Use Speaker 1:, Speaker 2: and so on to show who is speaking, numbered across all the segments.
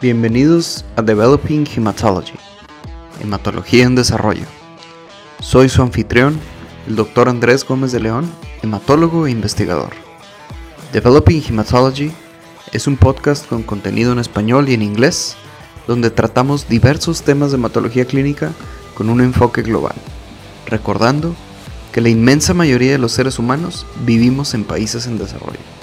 Speaker 1: Bienvenidos a Developing Hematology, Hematología en Desarrollo. Soy su anfitrión, el Dr. Andrés Gómez de León, hematólogo e investigador. Developing Hematology es un podcast con contenido en español y en inglés, donde tratamos diversos temas de hematología clínica con un enfoque global, recordando que la inmensa mayoría de los seres humanos vivimos en países en desarrollo.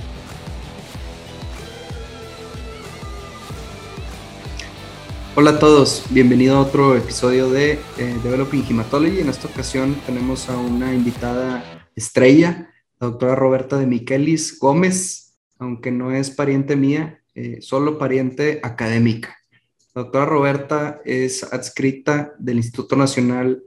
Speaker 1: Hola a todos, bienvenido a otro episodio de eh, Developing Hematology. En esta ocasión tenemos a una invitada estrella, la doctora Roberta de Miquelis Gómez, aunque no es pariente mía, eh, solo pariente académica. La doctora Roberta es adscrita del Instituto Nacional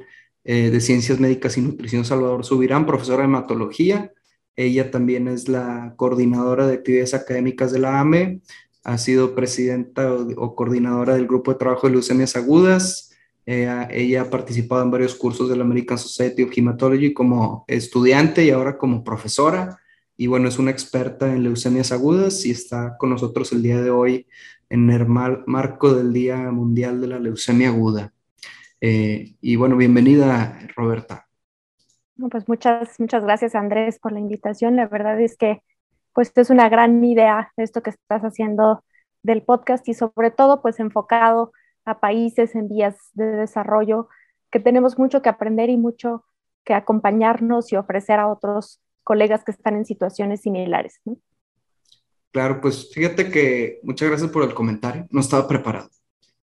Speaker 1: eh, de Ciencias Médicas y Nutrición Salvador Subirán, profesora de hematología. Ella también es la coordinadora de actividades académicas de la AME, ha sido presidenta o, coordinadora del grupo de trabajo de leucemias agudas. Eh, ella ha participado en varios cursos de la American Society of Hematology como estudiante y ahora como profesora. Y bueno, es una experta en leucemias agudas y está con nosotros el día de hoy en el marco del Día Mundial de la Leucemia Aguda. Eh, y bueno, bienvenida, Roberta.
Speaker 2: pues muchas, muchas gracias, Andrés, por la invitación. La verdad es que pues es una gran idea esto que estás haciendo del podcast y sobre todo pues enfocado a países en vías de desarrollo que tenemos mucho que aprender y mucho que acompañarnos y ofrecer a otros colegas que están en situaciones similares.
Speaker 1: Claro, pues fíjate que muchas gracias por el comentario. No estaba preparado,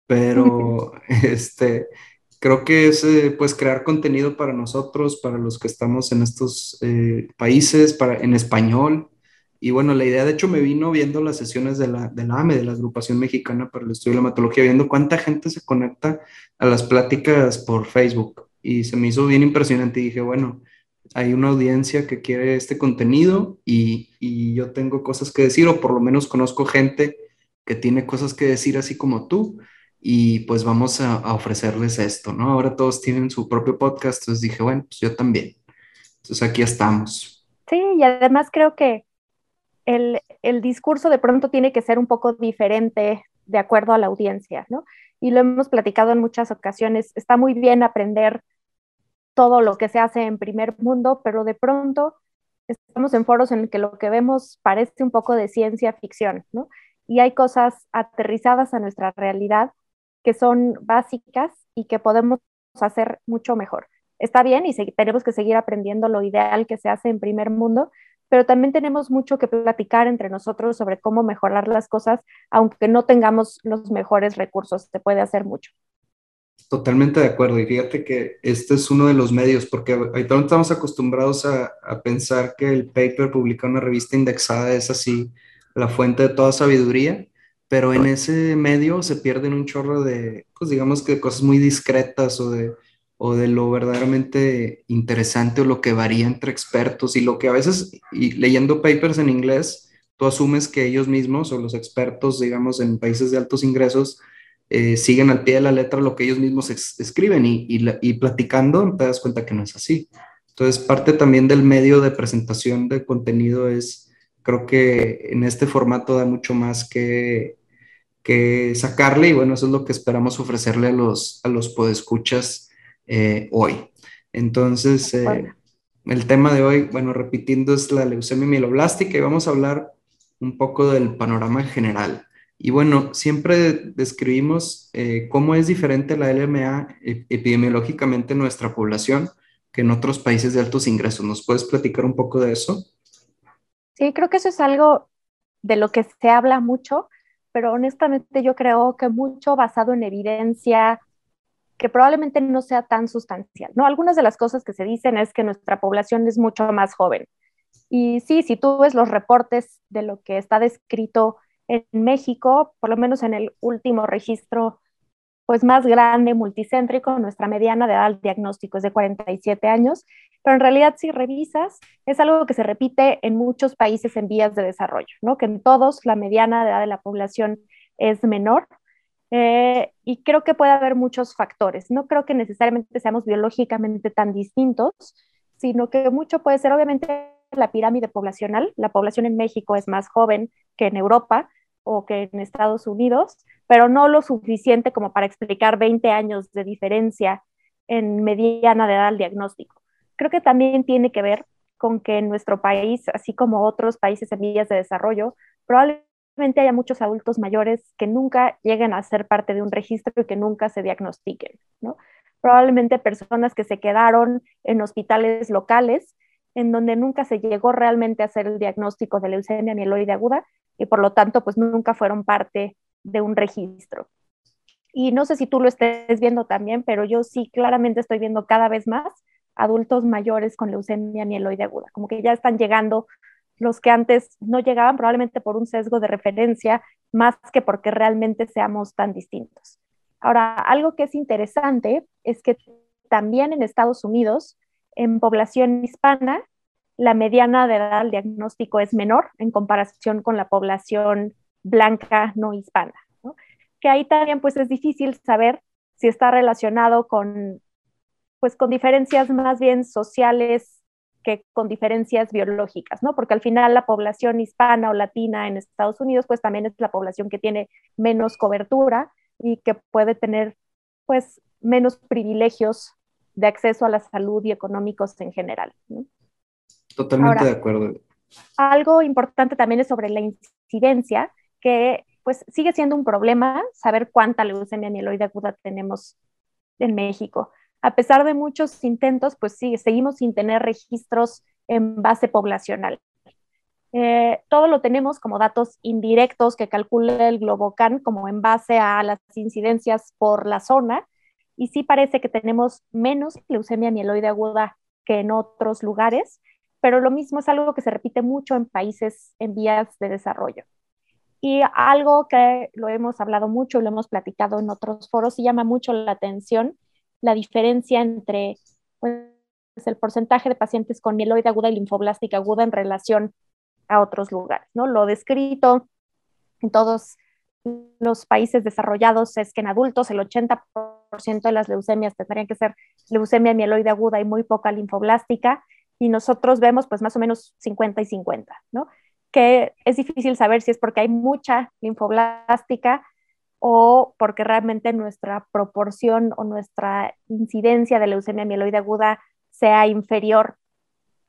Speaker 1: pero este, creo que es eh, pues crear contenido para nosotros, para los que estamos en estos eh, países, para, en español, y bueno, la idea, de hecho, me vino viendo las sesiones de la, de la AME, de la Agrupación Mexicana para el Estudio de la Hematología, viendo cuánta gente se conecta a las pláticas por Facebook. Y se me hizo bien impresionante y dije, bueno, hay una audiencia que quiere este contenido y, y yo tengo cosas que decir, o por lo menos conozco gente que tiene cosas que decir así como tú, y pues vamos a, a ofrecerles esto, ¿no? Ahora todos tienen su propio podcast, entonces dije, bueno, pues yo también. Entonces aquí estamos.
Speaker 2: Sí, y además creo que el, discurso de pronto tiene que ser un poco diferente de acuerdo a la audiencia, ¿no? Y lo hemos platicado en muchas ocasiones. Está muy bien aprender todo lo que se hace en primer mundo, pero de pronto estamos en foros en el que lo que vemos parece un poco de ciencia ficción, ¿no? Y hay cosas aterrizadas a nuestra realidad que son básicas y que podemos hacer mucho mejor. Está bien y tenemos que seguir aprendiendo lo ideal que se hace en primer mundo, pero también tenemos mucho que platicar entre nosotros sobre cómo mejorar las cosas, aunque no tengamos los mejores recursos, se puede hacer mucho.
Speaker 1: Totalmente de acuerdo. Y fíjate que este es uno de los medios, porque ahorita estamos acostumbrados a, a pensar que el paper publicado en una revista indexada es así la fuente de toda sabiduría, pero en ese medio se pierden un chorro de, pues digamos que cosas muy discretas o de o de lo verdaderamente interesante o lo que varía entre expertos y lo que a veces, y leyendo papers en inglés, tú asumes que ellos mismos o los expertos, digamos, en países de altos ingresos, eh, siguen al pie de la letra lo que ellos mismos escriben y, y, platicando te das cuenta que no es así. Entonces, parte también del medio de presentación de contenido es, creo que en este formato da mucho más que, que sacarle y bueno, eso es lo que esperamos ofrecerle a los, a los podescuchas eh, hoy. Entonces, eh, el tema de hoy, bueno, repitiendo, es la leucemia mieloblástica y vamos a hablar un poco del panorama general. Y bueno, siempre describimos eh, cómo es diferente la LMA epidemiológicamente en nuestra población que en otros países de altos ingresos. ¿Nos puedes platicar un poco de eso?
Speaker 2: Sí, creo que eso es algo de lo que se habla mucho, pero honestamente yo creo que mucho basado en evidencia, que probablemente no sea tan sustancial. ¿no? Algunas de las cosas que se dicen es que nuestra población es mucho más joven. Y sí, si tú ves los reportes de lo que está descrito en México, por lo menos en el último registro pues más grande, multicéntrico, nuestra mediana de edad al diagnóstico es de 47 años, pero en realidad si revisas, es algo que se repite en muchos países en vías de desarrollo, ¿no? Que en todos la mediana de edad de la población es menor eh, y creo que puede haber muchos factores. No creo que necesariamente seamos biológicamente tan distintos, sino que mucho puede ser obviamente la pirámide poblacional. La población en México es más joven que en Europa o que en Estados Unidos, pero no lo suficiente como para explicar 20 años de diferencia en mediana de edad al diagnóstico. Creo que también tiene que ver con que en nuestro país, así como otros países en vías de desarrollo, probablemente haya muchos adultos mayores que nunca lleguen a ser parte de un registro y que nunca se diagnostiquen, ¿no? Probablemente personas que se quedaron en hospitales locales en donde nunca se llegó realmente a hacer el diagnóstico de leucemia mieloide aguda y por lo tanto pues nunca fueron parte de un registro. Y no sé si tú lo estés viendo también, pero yo sí claramente estoy viendo cada vez más adultos mayores con leucemia mieloide aguda, como que ya están llegando los que antes no llegaban probablemente por un sesgo de referencia más que porque realmente seamos tan distintos. Ahora, algo que es interesante es que también en Estados Unidos en población hispana, la mediana de edad al diagnóstico es menor en comparación con la población blanca no hispana, que ahí también pues es difícil saber si está relacionado con, pues, con diferencias más bien sociales que con diferencias biológicas, ¿no? Porque al final la población hispana o latina en Estados Unidos pues también es la población que tiene menos cobertura y que puede tener pues menos privilegios de acceso a la salud y económicos en general.
Speaker 1: Totalmente de acuerdo.
Speaker 2: Algo importante también es sobre la incidencia, que pues sigue siendo un problema saber cuánta leucemia mieloide aguda tenemos en México. A pesar de muchos intentos, pues sí, seguimos sin tener registros en base poblacional. Eh, todo lo tenemos como datos indirectos que calcula el Globocan como en base a las incidencias por la zona, y sí parece que tenemos menos leucemia mieloide aguda que en otros lugares, pero lo mismo es algo que se repite mucho en países en vías de desarrollo. Y algo que lo hemos hablado mucho y lo hemos platicado en otros foros y llama mucho la atención, la diferencia entre pues, el porcentaje de pacientes con mieloide aguda y linfoblástica aguda en relación a otros lugares, ¿no? Lo descrito en todos los países desarrollados es que en adultos el 80% de las leucemias tendrían que ser leucemia mieloide aguda y muy poca linfoblástica, y nosotros vemos pues más o menos 50 y 50, ¿no? Que es difícil saber si es porque hay mucha linfoblástica o porque realmente nuestra proporción o nuestra incidencia de leucemia mieloide aguda sea inferior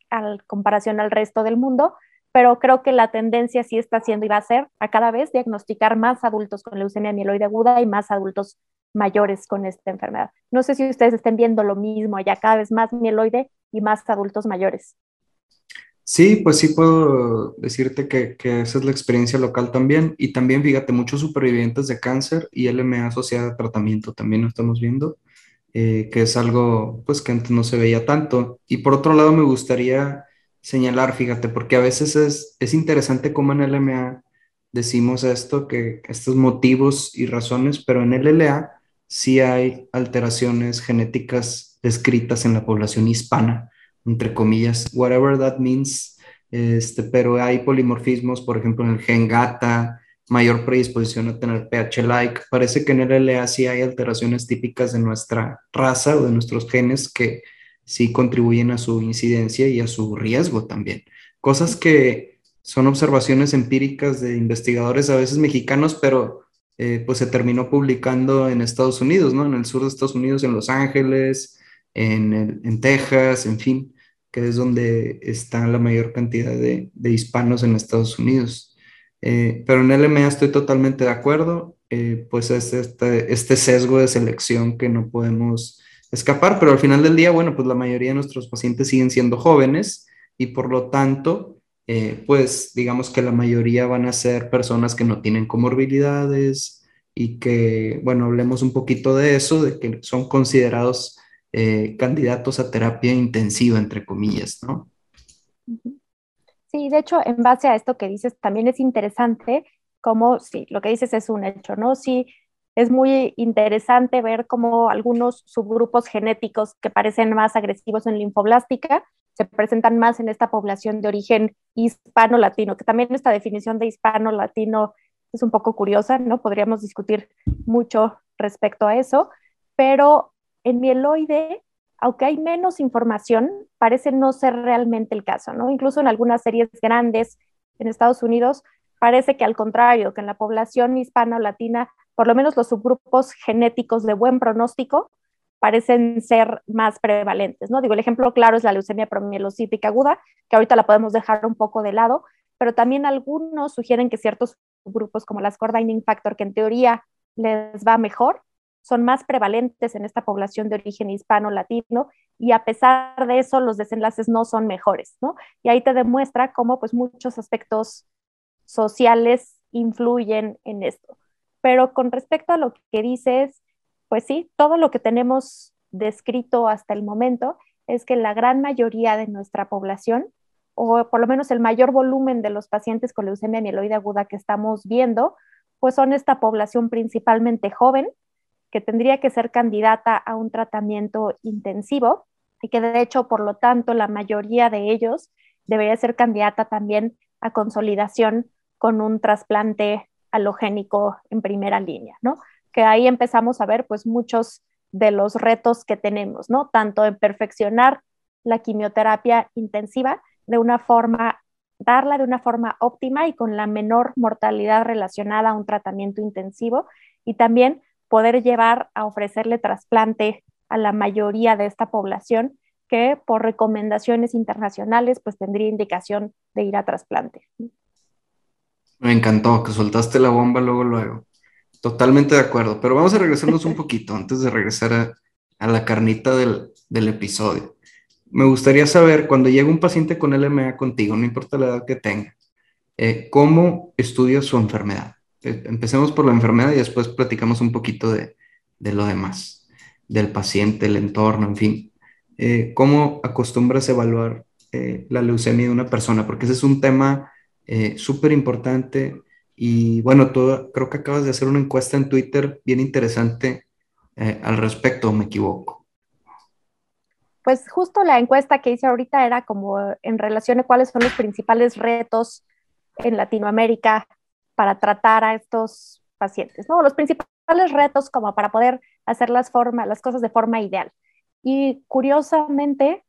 Speaker 2: a comparación al resto del mundo, pero creo que la tendencia sí está siendo y va a ser a cada vez diagnosticar más adultos con leucemia mieloide aguda y más adultos mayores con esta enfermedad. No sé si ustedes estén viendo lo mismo, ya cada vez más mieloide y más adultos mayores.
Speaker 1: Sí, pues sí puedo decirte que, que, esa es la experiencia local también. Y también, fíjate, muchos supervivientes de cáncer y LMA asociada a tratamiento también lo estamos viendo, eh, que es algo pues que antes no se veía tanto. Y por otro lado, me gustaría señalar, fíjate, porque a veces es, es interesante cómo en LMA decimos esto, que estos motivos y razones, pero en LLA sí hay alteraciones genéticas descritas en la población hispana, entre comillas, whatever that means, este, pero hay polimorfismos, por ejemplo, en el gen GATA, mayor predisposición a tener pH-like. Parece que en el LA sí hay alteraciones típicas de nuestra raza o de nuestros genes que sí contribuyen a su incidencia y a su riesgo también. Cosas que son observaciones empíricas de investigadores a veces mexicanos, pero eh, pues se terminó publicando en Estados Unidos, ¿no? En el sur de Estados Unidos, en Los Ángeles, en, Texas, en fin, que es donde está la mayor cantidad de, hispanos en Estados Unidos. Eh, pero en LMA estoy totalmente de acuerdo, eh, pues es este, este sesgo de selección que no podemos escapar, pero al final del día, bueno, pues la mayoría de nuestros pacientes siguen siendo jóvenes y por lo tanto, eh, pues digamos que la mayoría van a ser personas que no tienen comorbilidades y que, bueno, hablemos un poquito de eso, de que son considerados eh, candidatos a terapia intensiva, entre comillas, ¿no?
Speaker 2: Sí, de hecho, en base a esto que dices, también es interesante cómo, sí, lo que dices es un hecho, ¿no? Sí, es muy interesante ver cómo algunos subgrupos genéticos que parecen más agresivos en linfoblástica se presentan más en esta población de origen hispano-latino, que también esta definición de hispano-latino es un poco curiosa, ¿no? Podríamos discutir mucho respecto a eso, pero en mieloide, aunque hay menos información, parece no ser realmente el caso, ¿no? Incluso en algunas series grandes en Estados Unidos, parece que al contrario, que en la población hispano-latina por lo menos los subgrupos genéticos de buen pronóstico parecen ser más prevalentes, ¿no? Digo, el ejemplo claro es la leucemia promielocítica aguda, que ahorita la podemos dejar un poco de lado, pero también algunos sugieren que ciertos grupos como las coordinating factor, que en teoría les va mejor, son más prevalentes en esta población de origen hispano-latino y a pesar de eso los desenlaces no son mejores, ¿no? Y ahí te demuestra cómo pues muchos aspectos sociales influyen en esto. Pero con respecto a lo que dices, pues sí, todo lo que tenemos descrito hasta el momento es que la gran mayoría de nuestra población, o por lo menos el mayor volumen de los pacientes con leucemia mieloide aguda que estamos viendo, pues son esta población principalmente joven, que tendría que ser candidata a un tratamiento intensivo y que de hecho, por lo tanto, la mayoría de ellos debería ser candidata también a consolidación con un trasplante halogénico en primera línea, ¿no? que ahí empezamos a ver pues muchos de los retos que tenemos, ¿no? Tanto en perfeccionar la quimioterapia intensiva de una forma, darla de una forma óptima y con la menor mortalidad relacionada a un tratamiento intensivo y también poder llevar a ofrecerle trasplante a la mayoría de esta población que por recomendaciones internacionales pues tendría indicación de ir a trasplante.
Speaker 1: Me encantó que soltaste la bomba luego, luego. Totalmente de acuerdo, pero vamos a regresarnos un poquito antes de regresar a, la carnita del, episodio. Me gustaría saber, cuando llega un paciente con LMA contigo, no importa la edad que tenga, eh, ¿cómo estudias su enfermedad? Eh, empecemos por la enfermedad y después platicamos un poquito de, lo demás, del paciente, el entorno, en fin. Eh, ¿Cómo acostumbras evaluar la leucemia de una persona? Porque ese es un tema súper importante y bueno, tú creo que acabas de hacer una encuesta en Twitter bien interesante eh, al respecto, me equivoco?
Speaker 2: Pues justo la encuesta que hice ahorita era como en relación a cuáles son los principales retos en Latinoamérica para tratar a estos pacientes, ¿no? Los principales retos como para poder hacer las, formas, las cosas de forma ideal. Y curiosamente,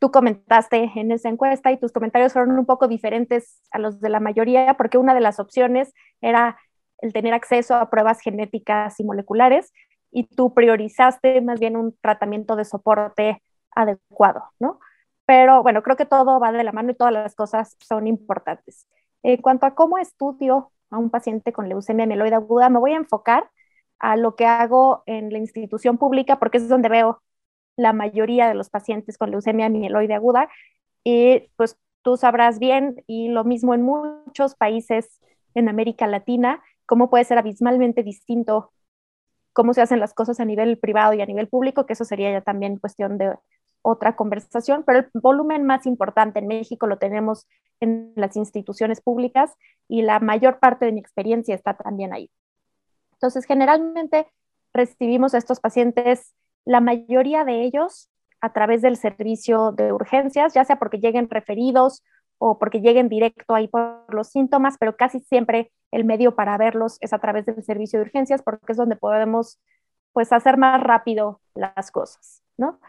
Speaker 2: tú comentaste en esa encuesta y tus comentarios fueron un poco diferentes a los de la mayoría porque una de las opciones era el tener acceso a pruebas genéticas y moleculares y tú priorizaste más bien un tratamiento de soporte adecuado, ¿no? Pero bueno, creo que todo va de la mano y todas las cosas son importantes. En cuanto a cómo estudio a un paciente con leucemia mieloide aguda, me voy a enfocar a lo que hago en la institución pública porque es donde veo la mayoría de los pacientes con leucemia mieloide aguda. Y pues tú sabrás bien, y lo mismo en muchos países en América Latina, cómo puede ser abismalmente distinto cómo se hacen las cosas a nivel privado y a nivel público, que eso sería ya también cuestión de otra conversación, pero el volumen más importante en México lo tenemos en las instituciones públicas y la mayor parte de mi experiencia está también ahí. Entonces, generalmente recibimos a estos pacientes la mayoría de ellos a través del servicio de urgencias, ya sea porque lleguen referidos o porque lleguen directo ahí por los síntomas, pero casi siempre el medio para verlos es a través del servicio de urgencias porque es donde podemos pues hacer más rápido las cosas, ¿no?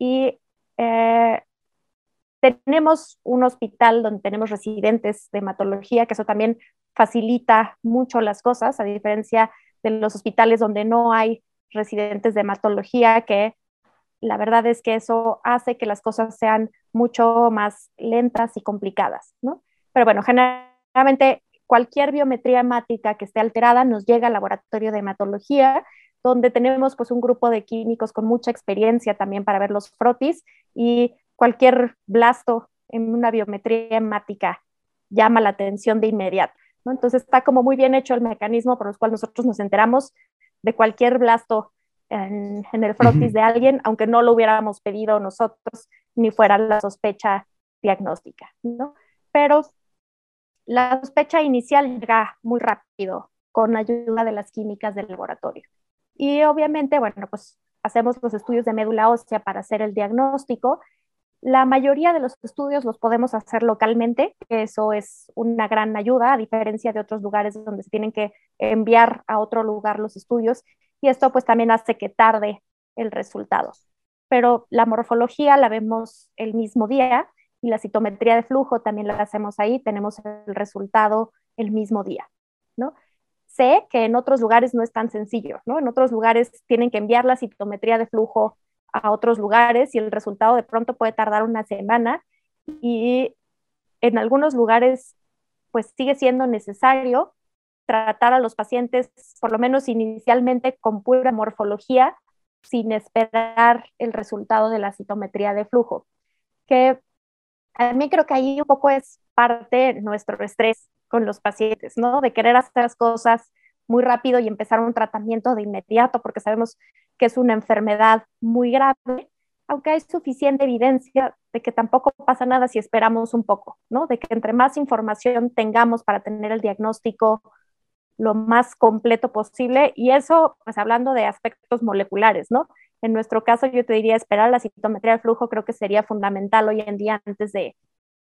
Speaker 2: Y eh, tenemos un hospital donde tenemos residentes de hematología, que eso también facilita mucho las cosas, a diferencia de los hospitales donde no hay residentes de hematología, que la verdad es que eso hace que las cosas sean mucho más lentas y complicadas, ¿no? Pero bueno, generalmente cualquier biometría hemática que esté alterada nos llega al laboratorio de hematología, donde tenemos pues un grupo de químicos con mucha experiencia también para ver los frotis y cualquier blasto en una biometría hemática llama la atención de inmediato. ¿no? Entonces está como muy bien hecho el mecanismo por el cual nosotros nos enteramos de cualquier blasto en, el frotis de alguien, aunque no lo hubiéramos pedido nosotros, ni fuera la sospecha diagnóstica, ¿no? Pero la sospecha inicial llega muy rápido con ayuda de las químicas del laboratorio. Y obviamente, bueno, pues hacemos los estudios de médula ósea para hacer el diagnóstico. La mayoría de los estudios los podemos hacer localmente, eso es una gran ayuda, a diferencia de otros lugares donde se tienen que enviar a otro lugar los estudios y esto pues también hace que tarde el resultado. Pero la morfología la vemos el mismo día y la citometría de flujo también la hacemos ahí, tenemos el resultado el mismo día, ¿no? Sé que en otros lugares no es tan sencillo, ¿no? En otros lugares tienen que enviar la citometría de flujo a otros lugares y el resultado de pronto puede tardar una semana y en algunos lugares pues sigue siendo necesario tratar a los pacientes, por lo menos inicialmente, con pura morfología, sin esperar el resultado de la citometría de flujo. Que a mí creo que ahí un poco es parte nuestro estrés con los pacientes, ¿no? De querer hacer las cosas muy rápido y empezar un tratamiento de inmediato, porque sabemos que es una enfermedad muy grave, aunque hay suficiente evidencia de que tampoco pasa nada si esperamos un poco, ¿no? De que entre más información tengamos para tener el diagnóstico lo más completo posible, y eso, pues hablando de aspectos moleculares, ¿no? En nuestro caso, yo te diría esperar la citometría de flujo, creo que sería fundamental hoy en día antes de,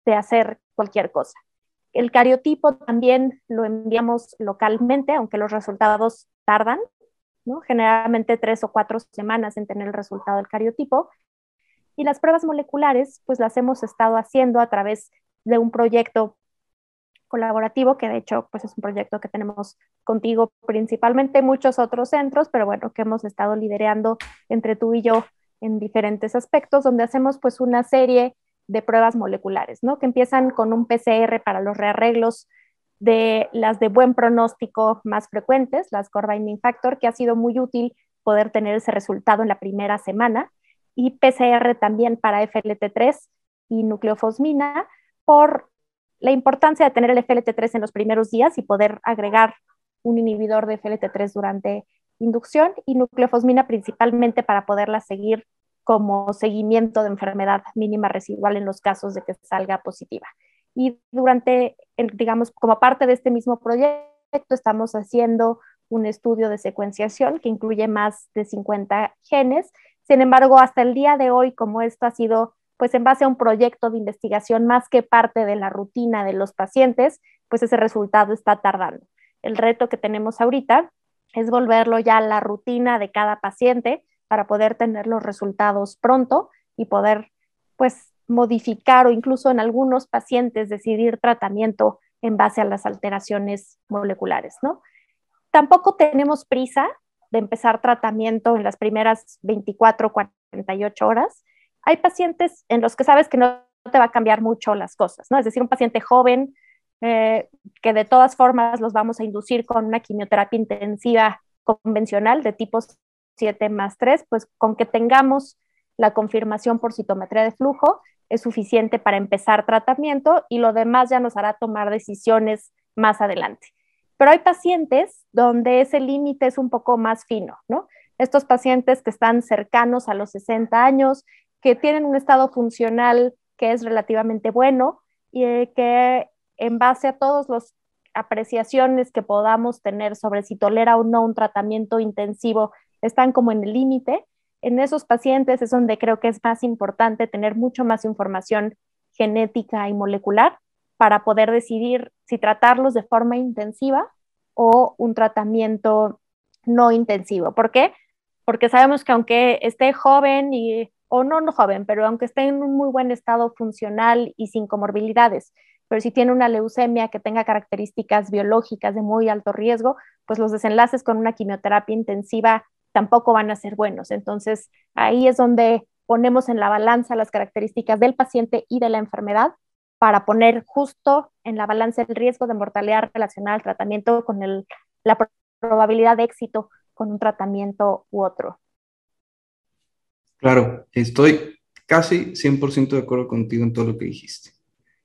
Speaker 2: de hacer cualquier cosa. El cariotipo también lo enviamos localmente, aunque los resultados tardan, ¿no? generalmente tres o cuatro semanas en tener el resultado del cariotipo. Y las pruebas moleculares, pues las hemos estado haciendo a través de un proyecto colaborativo, que de hecho pues es un proyecto que tenemos contigo principalmente, muchos otros centros, pero bueno, que hemos estado liderando entre tú y yo en diferentes aspectos, donde hacemos pues una serie de pruebas moleculares, ¿no? Que empiezan con un PCR para los rearreglos de las de buen pronóstico más frecuentes, las core binding factor, que ha sido muy útil poder tener ese resultado en la primera semana, y PCR también para FLT3 y nucleofosmina, por la importancia de tener el FLT3 en los primeros días y poder agregar un inhibidor de FLT3 durante inducción, y nucleofosmina principalmente para poderla seguir como seguimiento de enfermedad mínima residual en los casos de que salga positiva. Y durante, digamos, como parte de este mismo proyecto, estamos haciendo un estudio de secuenciación que incluye más de 50 genes. Sin embargo, hasta el día de hoy, como esto ha sido pues en base a un proyecto de investigación más que parte de la rutina de los pacientes, pues ese resultado está tardando. El reto que tenemos ahorita es volverlo ya a la rutina de cada paciente para poder tener los resultados pronto y poder pues modificar o incluso en algunos pacientes decidir tratamiento en base a las alteraciones moleculares, ¿no? Tampoco tenemos prisa de empezar tratamiento en las primeras 24, 48 horas. Hay pacientes en los que sabes que no te va a cambiar mucho las cosas, ¿no? Es decir, un paciente joven eh, que de todas formas los vamos a inducir con una quimioterapia intensiva convencional de tipos 7 más 3, pues con que tengamos la confirmación por citometría de flujo es suficiente para empezar tratamiento y lo demás ya nos hará tomar decisiones más adelante. Pero hay pacientes donde ese límite es un poco más fino, ¿no? Estos pacientes que están cercanos a los 60 años, que tienen un estado funcional que es relativamente bueno y eh, que en base a todas las apreciaciones que podamos tener sobre si tolera o no un tratamiento intensivo están como en el límite. En esos pacientes es donde creo que es más importante tener mucho más información genética y molecular para poder decidir si tratarlos de forma intensiva o un tratamiento no intensivo. ¿Por qué? Porque sabemos que aunque esté joven y, o no, no joven, pero aunque esté en un muy buen estado funcional y sin comorbilidades, pero si tiene una leucemia que tenga características biológicas de muy alto riesgo, pues los desenlaces con una quimioterapia intensiva tampoco van a ser buenos. Entonces, ahí es donde ponemos en la balanza las características del paciente y de la enfermedad para poner justo en la balanza el riesgo de mortalidad relacionada al tratamiento con la probabilidad de éxito con un tratamiento u otro.
Speaker 1: Claro, estoy casi 100% de acuerdo contigo en todo lo que dijiste.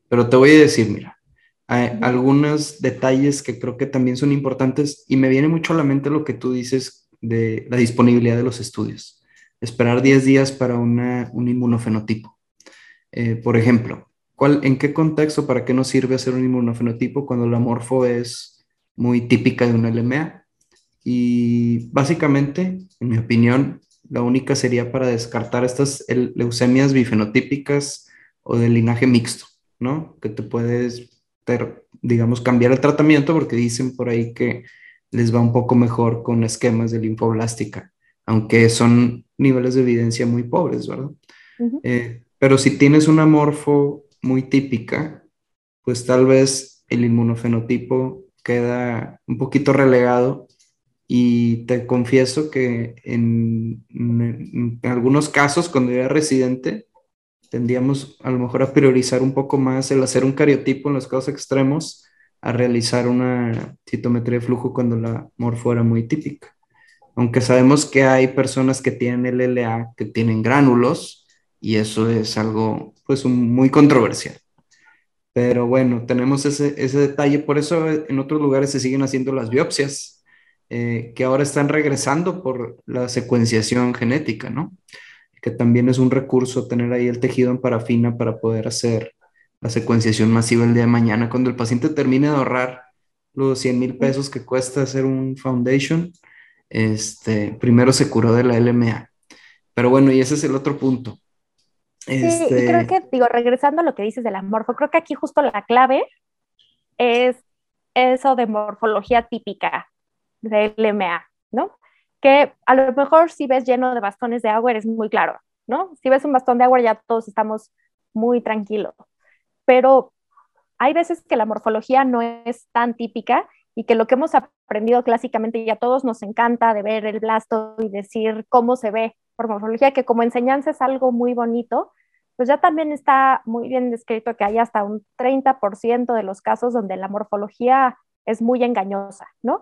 Speaker 1: Pero te voy a decir, mira, hay algunos detalles que creo que también son importantes y me viene mucho a la mente lo que tú dices de la disponibilidad de los estudios. Esperar 10 días para un inmunofenotipo. Eh, por ejemplo, ¿cuál, ¿en qué contexto, para qué nos sirve hacer un inmunofenotipo cuando la morfo es muy típica de una LMA? Y básicamente, en mi opinión, la única sería para descartar estas leucemias bifenotípicas o de linaje mixto, ¿no? Que te puedes, digamos, cambiar el tratamiento porque dicen por ahí que les va un poco mejor con esquemas de linfoblástica, aunque son niveles de evidencia muy pobres, ¿verdad? Eh, pero si tienes una morfo muy típica, pues tal vez el inmunofenotipo queda un poquito relegado y te confieso que en, algunos casos cuando era residente tendíamos a lo mejor a priorizar un poco más el hacer un cariotipo en los casos extremos a realizar una citometría de flujo cuando la morfo era muy típica. Aunque sabemos que hay personas que tienen LLA que tienen gránulos y eso es algo pues muy controversial. Pero bueno, tenemos ese, ese detalle, por eso en otros lugares se siguen haciendo las biopsias, eh, que ahora están regresando por la secuenciación genética, ¿no? Que también es un recurso tener ahí el tejido en parafina para poder hacer la secuenciación masiva el día de mañana. Cuando el paciente termine de ahorrar los 100 mil pesos que cuesta hacer un foundation, este, primero se curó de la LMA. Pero bueno, y ese es el otro punto.
Speaker 2: Sí, y este creo que, digo, regresando a lo que dices del morfo, creo que aquí justo la clave es eso de morfología típica de LMA, ¿no? Que a lo mejor si ves lleno de bastones de agua eres muy claro, ¿no? Si ves un bastón de agua ya todos estamos muy tranquilos, pero hay veces que la morfología no es tan típica y que lo que hemos aprendido clásicamente y a todos nos encanta de ver el blasto y decir cómo se ve por morfología, que como enseñanza es algo muy bonito, pues ya también está muy bien descrito que hay hasta un 30% de los casos donde la morfología es muy engañosa, ¿no?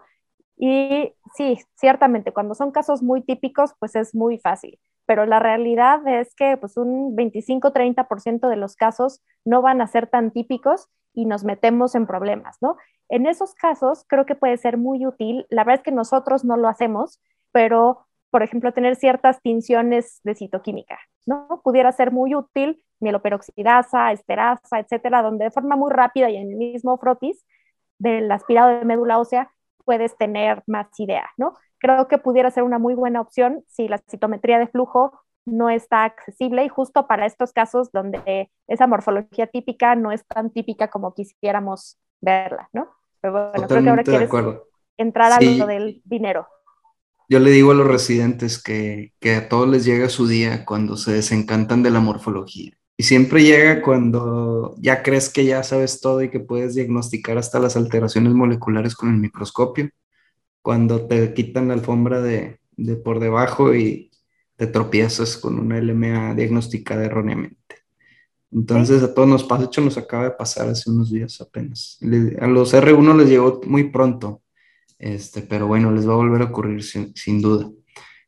Speaker 2: Y sí, ciertamente, cuando son casos muy típicos, pues es muy fácil, pero la realidad es que pues un 25-30% de los casos no van a ser tan típicos y nos metemos en problemas, ¿no? En esos casos creo que puede ser muy útil, la verdad es que nosotros no lo hacemos, pero por ejemplo, tener ciertas tinciones de citoquímica, ¿no? Pudiera ser muy útil mieloperoxidasa, esterasa, etcétera, donde de forma muy rápida y en el mismo frotis del aspirado de médula ósea puedes tener más idea, ¿no? Creo que pudiera ser una muy buena opción si la citometría de flujo no está accesible y justo para estos casos donde esa morfología típica no es tan típica como quisiéramos verla, ¿no?
Speaker 1: Pero bueno, creo que ahora quieres
Speaker 2: entrar a lo del dinero.
Speaker 1: Yo le digo a los residentes que, que a todos les llega su día cuando se desencantan de la morfología. Y siempre llega cuando ya crees que ya sabes todo y que puedes diagnosticar hasta las alteraciones moleculares con el microscopio. Cuando te quitan la alfombra de, de por debajo y te tropiezas con una LMA diagnosticada erróneamente. Entonces a todos nos pasa, hecho nos acaba de pasar hace unos días apenas. a los R1 les llegó muy pronto este, pero bueno, les va a volver a ocurrir sin, duda.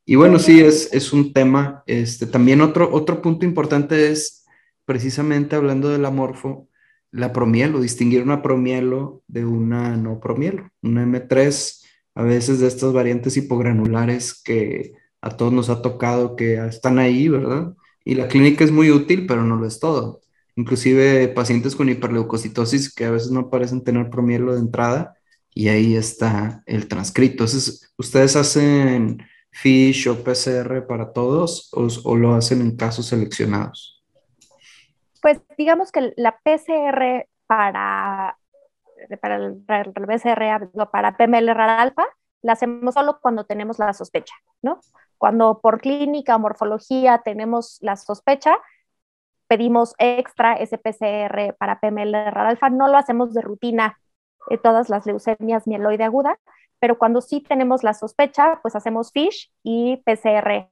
Speaker 1: Y bueno, sí, es, es, un tema. Este, también otro, otro punto importante es, precisamente hablando de la morfo, la promielo, distinguir una promielo de una no promielo, una M3, a veces de estas variantes hipogranulares que a todos nos ha tocado que están ahí, ¿verdad? Y la clínica es muy útil, pero no lo es todo. Inclusive pacientes con hiperleucocitosis que a veces no parecen tener promielo de entrada, y ahí está el transcrito. ¿Ustedes hacen FISH o PCR para todos o, lo hacen en casos seleccionados?
Speaker 2: Pues digamos que la PCR para, para el, PCR, para PML alfa, la hacemos solo cuando tenemos la sospecha, ¿no? Cuando por clínica o morfología tenemos la sospecha, pedimos extra ese PCR para PML alfa, no lo hacemos de rutina eh, todas las leucemias mieloide aguda, pero cuando sí tenemos la sospecha, pues hacemos FISH y PCR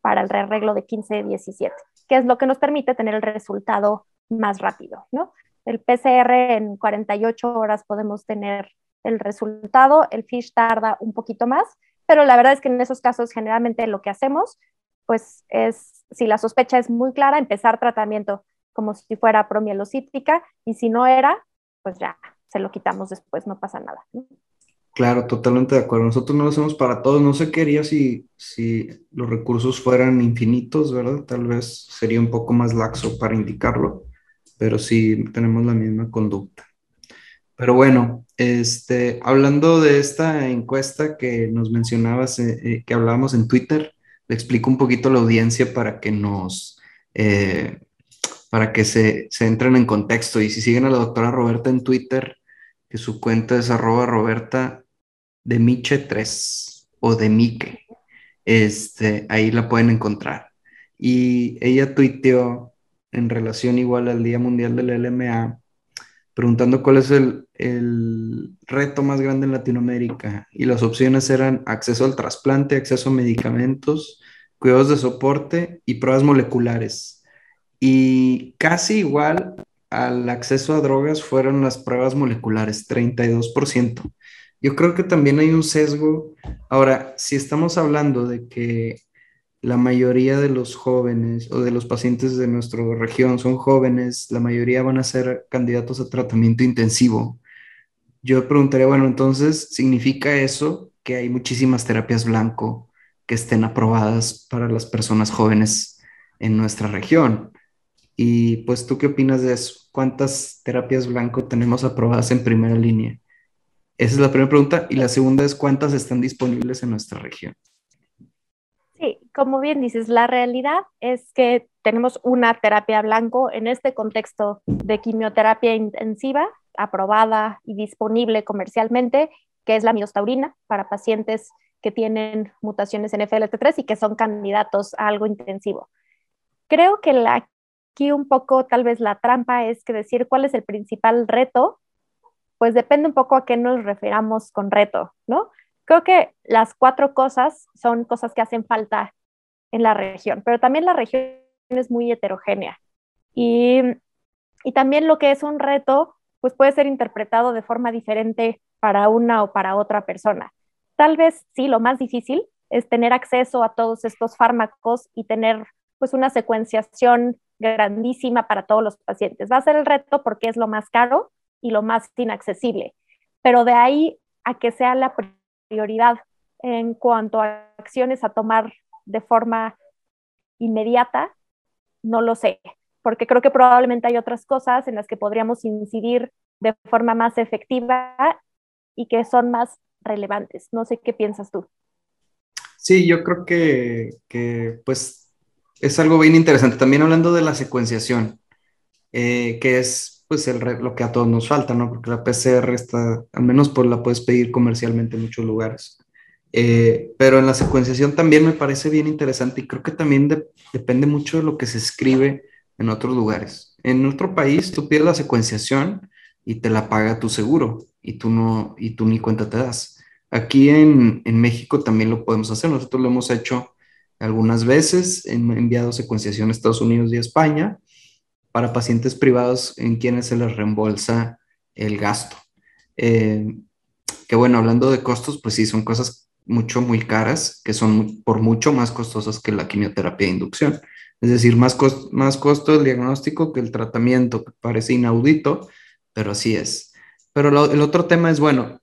Speaker 2: para el arreglo de 15-17, que es lo que nos permite tener el resultado más rápido, ¿no? El PCR en 48 horas podemos tener el resultado, el FISH tarda un poquito más, pero la verdad es que en esos casos generalmente lo que hacemos, pues es, si la sospecha es muy clara, empezar tratamiento como si fuera promielocítica y si no era, pues ya se lo quitamos después, no pasa nada.
Speaker 1: Claro, totalmente de acuerdo. Nosotros no lo hacemos para todos. No sé qué haría si, si los recursos fueran infinitos, ¿verdad? Tal vez sería un poco más laxo para indicarlo, pero sí tenemos la misma conducta. Pero bueno, este, hablando de esta encuesta que nos mencionabas, eh, eh, que hablábamos en Twitter, le explico un poquito a la audiencia para que nos, eh, para que se, se entren en contexto. Y si siguen a la doctora Roberta en Twitter, que su cuenta es arroba roberta de Miche 3 o de Mique. Este, ahí la pueden encontrar. Y ella tuiteó en relación igual al Día Mundial del LMA, preguntando cuál es el, el reto más grande en Latinoamérica y las opciones eran acceso al trasplante, acceso a medicamentos, cuidados de soporte y pruebas moleculares. Y casi igual al acceso a drogas fueron las pruebas moleculares, 32%. Yo creo que también hay un sesgo. Ahora, si estamos hablando de que la mayoría de los jóvenes o de los pacientes de nuestra región son jóvenes, la mayoría van a ser candidatos a tratamiento intensivo. Yo preguntaría, bueno, entonces, ¿significa eso que hay muchísimas terapias blanco que estén aprobadas para las personas jóvenes en nuestra región? Y pues, ¿tú qué opinas de eso? ¿Cuántas terapias blanco tenemos aprobadas en primera línea? Esa es la primera pregunta. Y la segunda es, ¿cuántas están disponibles en nuestra región?
Speaker 2: Sí, como bien dices, la realidad es que tenemos una terapia blanco en este contexto de quimioterapia intensiva aprobada y disponible comercialmente, que es la miostaurina para pacientes que tienen mutaciones en FLT3 y que son candidatos a algo intensivo. Creo que aquí un poco tal vez la trampa es que decir cuál es el principal reto, pues depende un poco a qué nos referamos con reto, ¿no? Creo que las cuatro cosas son cosas que hacen falta en la región, pero también la región es muy heterogénea. Y, y también lo que es un reto, pues puede ser interpretado de forma diferente para una o para otra persona. Tal vez sí, lo más difícil es tener acceso a todos estos fármacos y tener pues una secuenciación grandísima para todos los pacientes. Va a ser el reto porque es lo más caro y lo más inaccesible, pero de ahí a que sea la prioridad en cuanto a acciones a tomar de forma inmediata, no lo sé, porque creo que probablemente hay otras cosas en las que podríamos incidir de forma más efectiva y que son más relevantes. No sé qué piensas tú.
Speaker 1: Sí, yo creo que, que pues es algo bien interesante. También hablando de la secuenciación, eh, que es pues el, lo que a todos nos falta, ¿no? Porque la PCR está, al menos pues la puedes pedir comercialmente en muchos lugares. Eh, pero en la secuenciación también me parece bien interesante y creo que también depende mucho de lo que se escribe en otros lugares. En otro país tú pides la secuenciación y te la paga tu seguro y tú no y tú ni cuenta te das. Aquí en, en México también lo podemos hacer. Nosotros lo hemos hecho algunas veces, hemos enviado secuenciación a Estados Unidos y a España para pacientes privados en quienes se les reembolsa el gasto. Eh, que bueno, hablando de costos, pues sí, son cosas mucho, muy caras, que son por mucho más costosas que la quimioterapia de inducción. Es decir, más, más costo el diagnóstico que el tratamiento, que parece inaudito, pero así es. Pero el otro tema es, bueno,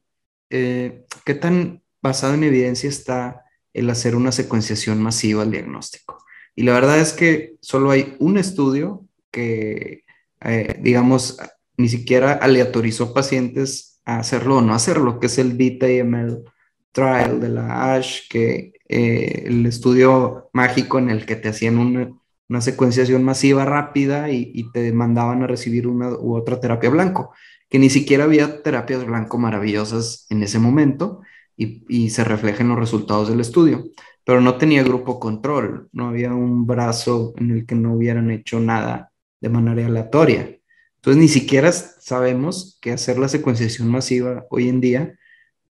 Speaker 1: eh, ¿qué tan basado en evidencia está el hacer una secuenciación masiva al diagnóstico? Y la verdad es que solo hay un estudio que, eh, digamos, ni siquiera aleatorizó pacientes a hacerlo o no hacerlo, que es el BTML trial de la ASH, que eh, el estudio mágico en el que te hacían una, una secuenciación masiva rápida y, te mandaban a recibir una u otra terapia blanco, que ni siquiera había terapias blanco maravillosas en ese momento y, y se reflejan los resultados del estudio, pero no tenía grupo control, no había un brazo en el que no hubieran hecho nada de manera aleatoria. Entonces, ni siquiera sabemos que hacer la secuenciación masiva hoy en día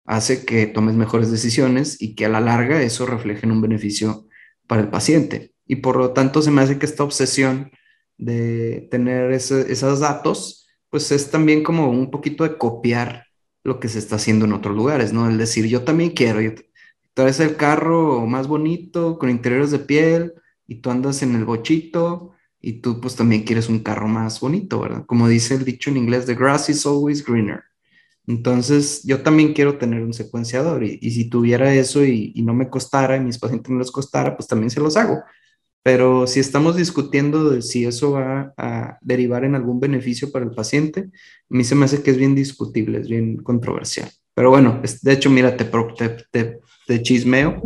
Speaker 1: hace que tomes mejores decisiones y que a la larga eso refleje en un beneficio para el paciente. Y por lo tanto, se me hace que esta obsesión de tener esos datos, pues es también como un poquito de copiar lo que se está haciendo en otros lugares, ¿no? El decir, yo también quiero, yo traes el carro más bonito, con interiores de piel, y tú andas en el bochito, y tú pues también quieres un carro más bonito, ¿verdad? Como dice el dicho en inglés, the grass is always greener. Entonces, yo también quiero tener un secuenciador y, si tuviera eso y, no me costara y mis pacientes no les costara, pues también se los hago. Pero si estamos discutiendo de si eso va a derivar en algún beneficio para el paciente, a mí se me hace que es bien discutible, es bien controversial. Pero bueno, de hecho, mira, te, te, te chismeo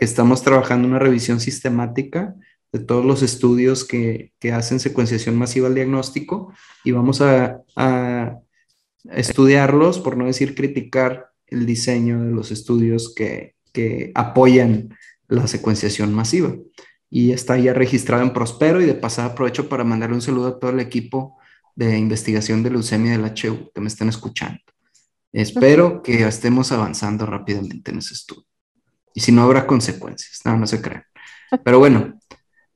Speaker 1: estamos trabajando una revisión sistemática de todos los estudios que, que hacen secuenciación masiva al diagnóstico y vamos a, a, estudiarlos, por no decir criticar el diseño de los estudios que, que apoyan la secuenciación masiva. Y está ya registrado en Prospero y de pasada aprovecho para mandarle un saludo a todo el equipo de investigación de leucemia del HU que me estén escuchando. Espero que estemos avanzando rápidamente en ese estudio. Y si no, habrá consecuencias. No, no se crean. Pero bueno,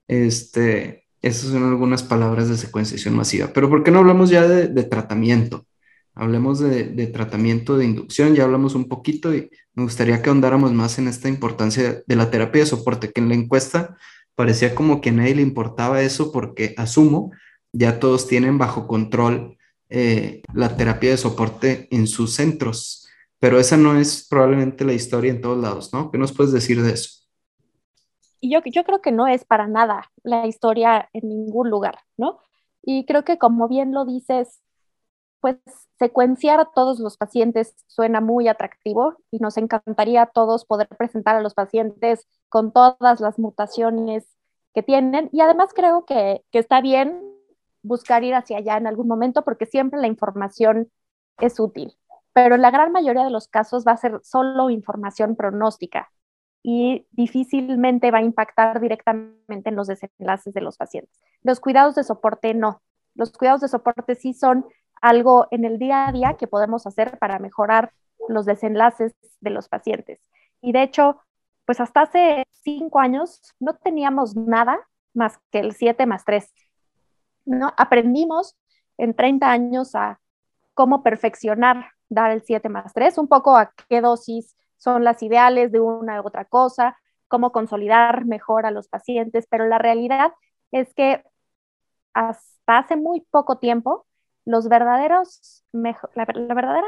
Speaker 1: este, esas son algunas palabras de secuenciación masiva. Pero ¿por qué no hablamos ya de, tratamiento? Hablemos de, tratamiento de inducción, ya hablamos un poquito y me gustaría que ahondáramos más en esta importancia de la terapia de soporte, que en la encuesta parecía como que a nadie le importaba eso porque asumo, ya todos tienen bajo control eh, la terapia de soporte en sus centros, pero esa no es probablemente la historia en todos lados, ¿no? ¿Qué nos puedes decir de eso?
Speaker 2: Yo, yo creo que no es para nada la historia en ningún lugar, ¿no? Y creo que como bien lo dices, pues secuenciar a todos los pacientes suena muy atractivo y nos encantaría a todos poder presentar a los pacientes con todas las mutaciones que tienen. Y además creo que, que está bien buscar ir hacia allá en algún momento porque siempre la información es útil, pero en la gran mayoría de los casos va a ser solo información pronóstica y difícilmente va a impactar directamente en los desenlaces de los pacientes. Los cuidados de soporte no. Los cuidados de soporte sí son algo en el día a día que podemos hacer para mejorar los desenlaces de los pacientes. Y de hecho, pues hasta hace cinco años no teníamos nada más que el 7 más 3. ¿no? Aprendimos en 30 años a cómo perfeccionar dar el 7 más 3, un poco a qué dosis son las ideales de una u otra cosa, cómo consolidar mejor a los pacientes, pero la realidad es que hasta hace muy poco tiempo, los verdaderos, la, verdadera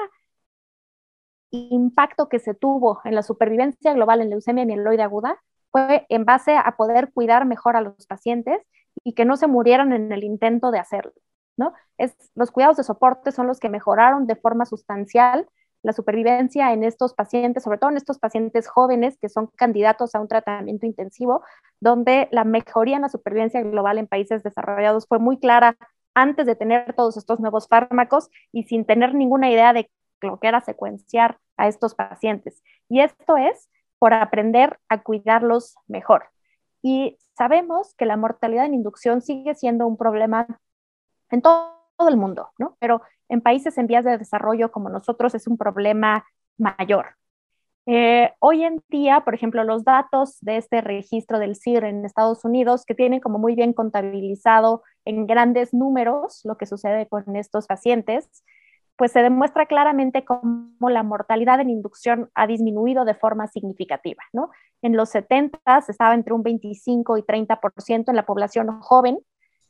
Speaker 2: impacto que se tuvo en la supervivencia global en leucemia mieloide aguda fue en base a poder cuidar mejor a los pacientes y que no se murieran en el intento de hacerlo, ¿no? Es, los cuidados de soporte son los que mejoraron de forma sustancial la supervivencia en estos pacientes, sobre todo en estos pacientes jóvenes que son candidatos a un tratamiento intensivo, donde la mejoría en la supervivencia global en países desarrollados fue muy clara antes de tener todos estos nuevos fármacos y sin tener ninguna idea de lo que era secuenciar a estos pacientes. Y esto es por aprender a cuidarlos mejor. Y sabemos que la mortalidad en inducción sigue siendo un problema en todo, el mundo, ¿no? Pero en países en vías de desarrollo como nosotros es un problema mayor. Eh, hoy en día, por ejemplo, los datos de este registro del CIR en Estados Unidos, que tienen como muy bien contabilizado en grandes números lo que sucede con estos pacientes, pues se demuestra claramente cómo la mortalidad en inducción ha disminuido de forma significativa, ¿no? En los 70 estaba entre un 25 y 30% en la población joven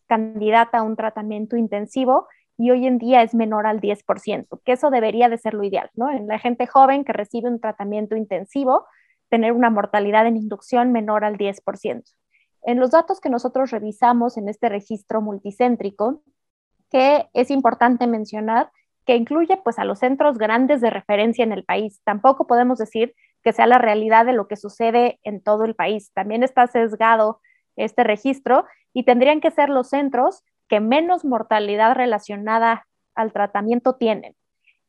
Speaker 2: candidata a un tratamiento intensivo y hoy en día es menor al 10%, que eso debería de ser lo ideal, ¿no? En la gente joven que recibe un tratamiento intensivo, tener una mortalidad en inducción menor al 10%. En los datos que nosotros revisamos en este registro multicéntrico, que es importante mencionar que incluye pues a los centros grandes de referencia en el país. Tampoco podemos decir que sea la realidad de lo que sucede en todo el país. También está sesgado este registro y tendrían que ser los centros que menos mortalidad relacionada al tratamiento tienen.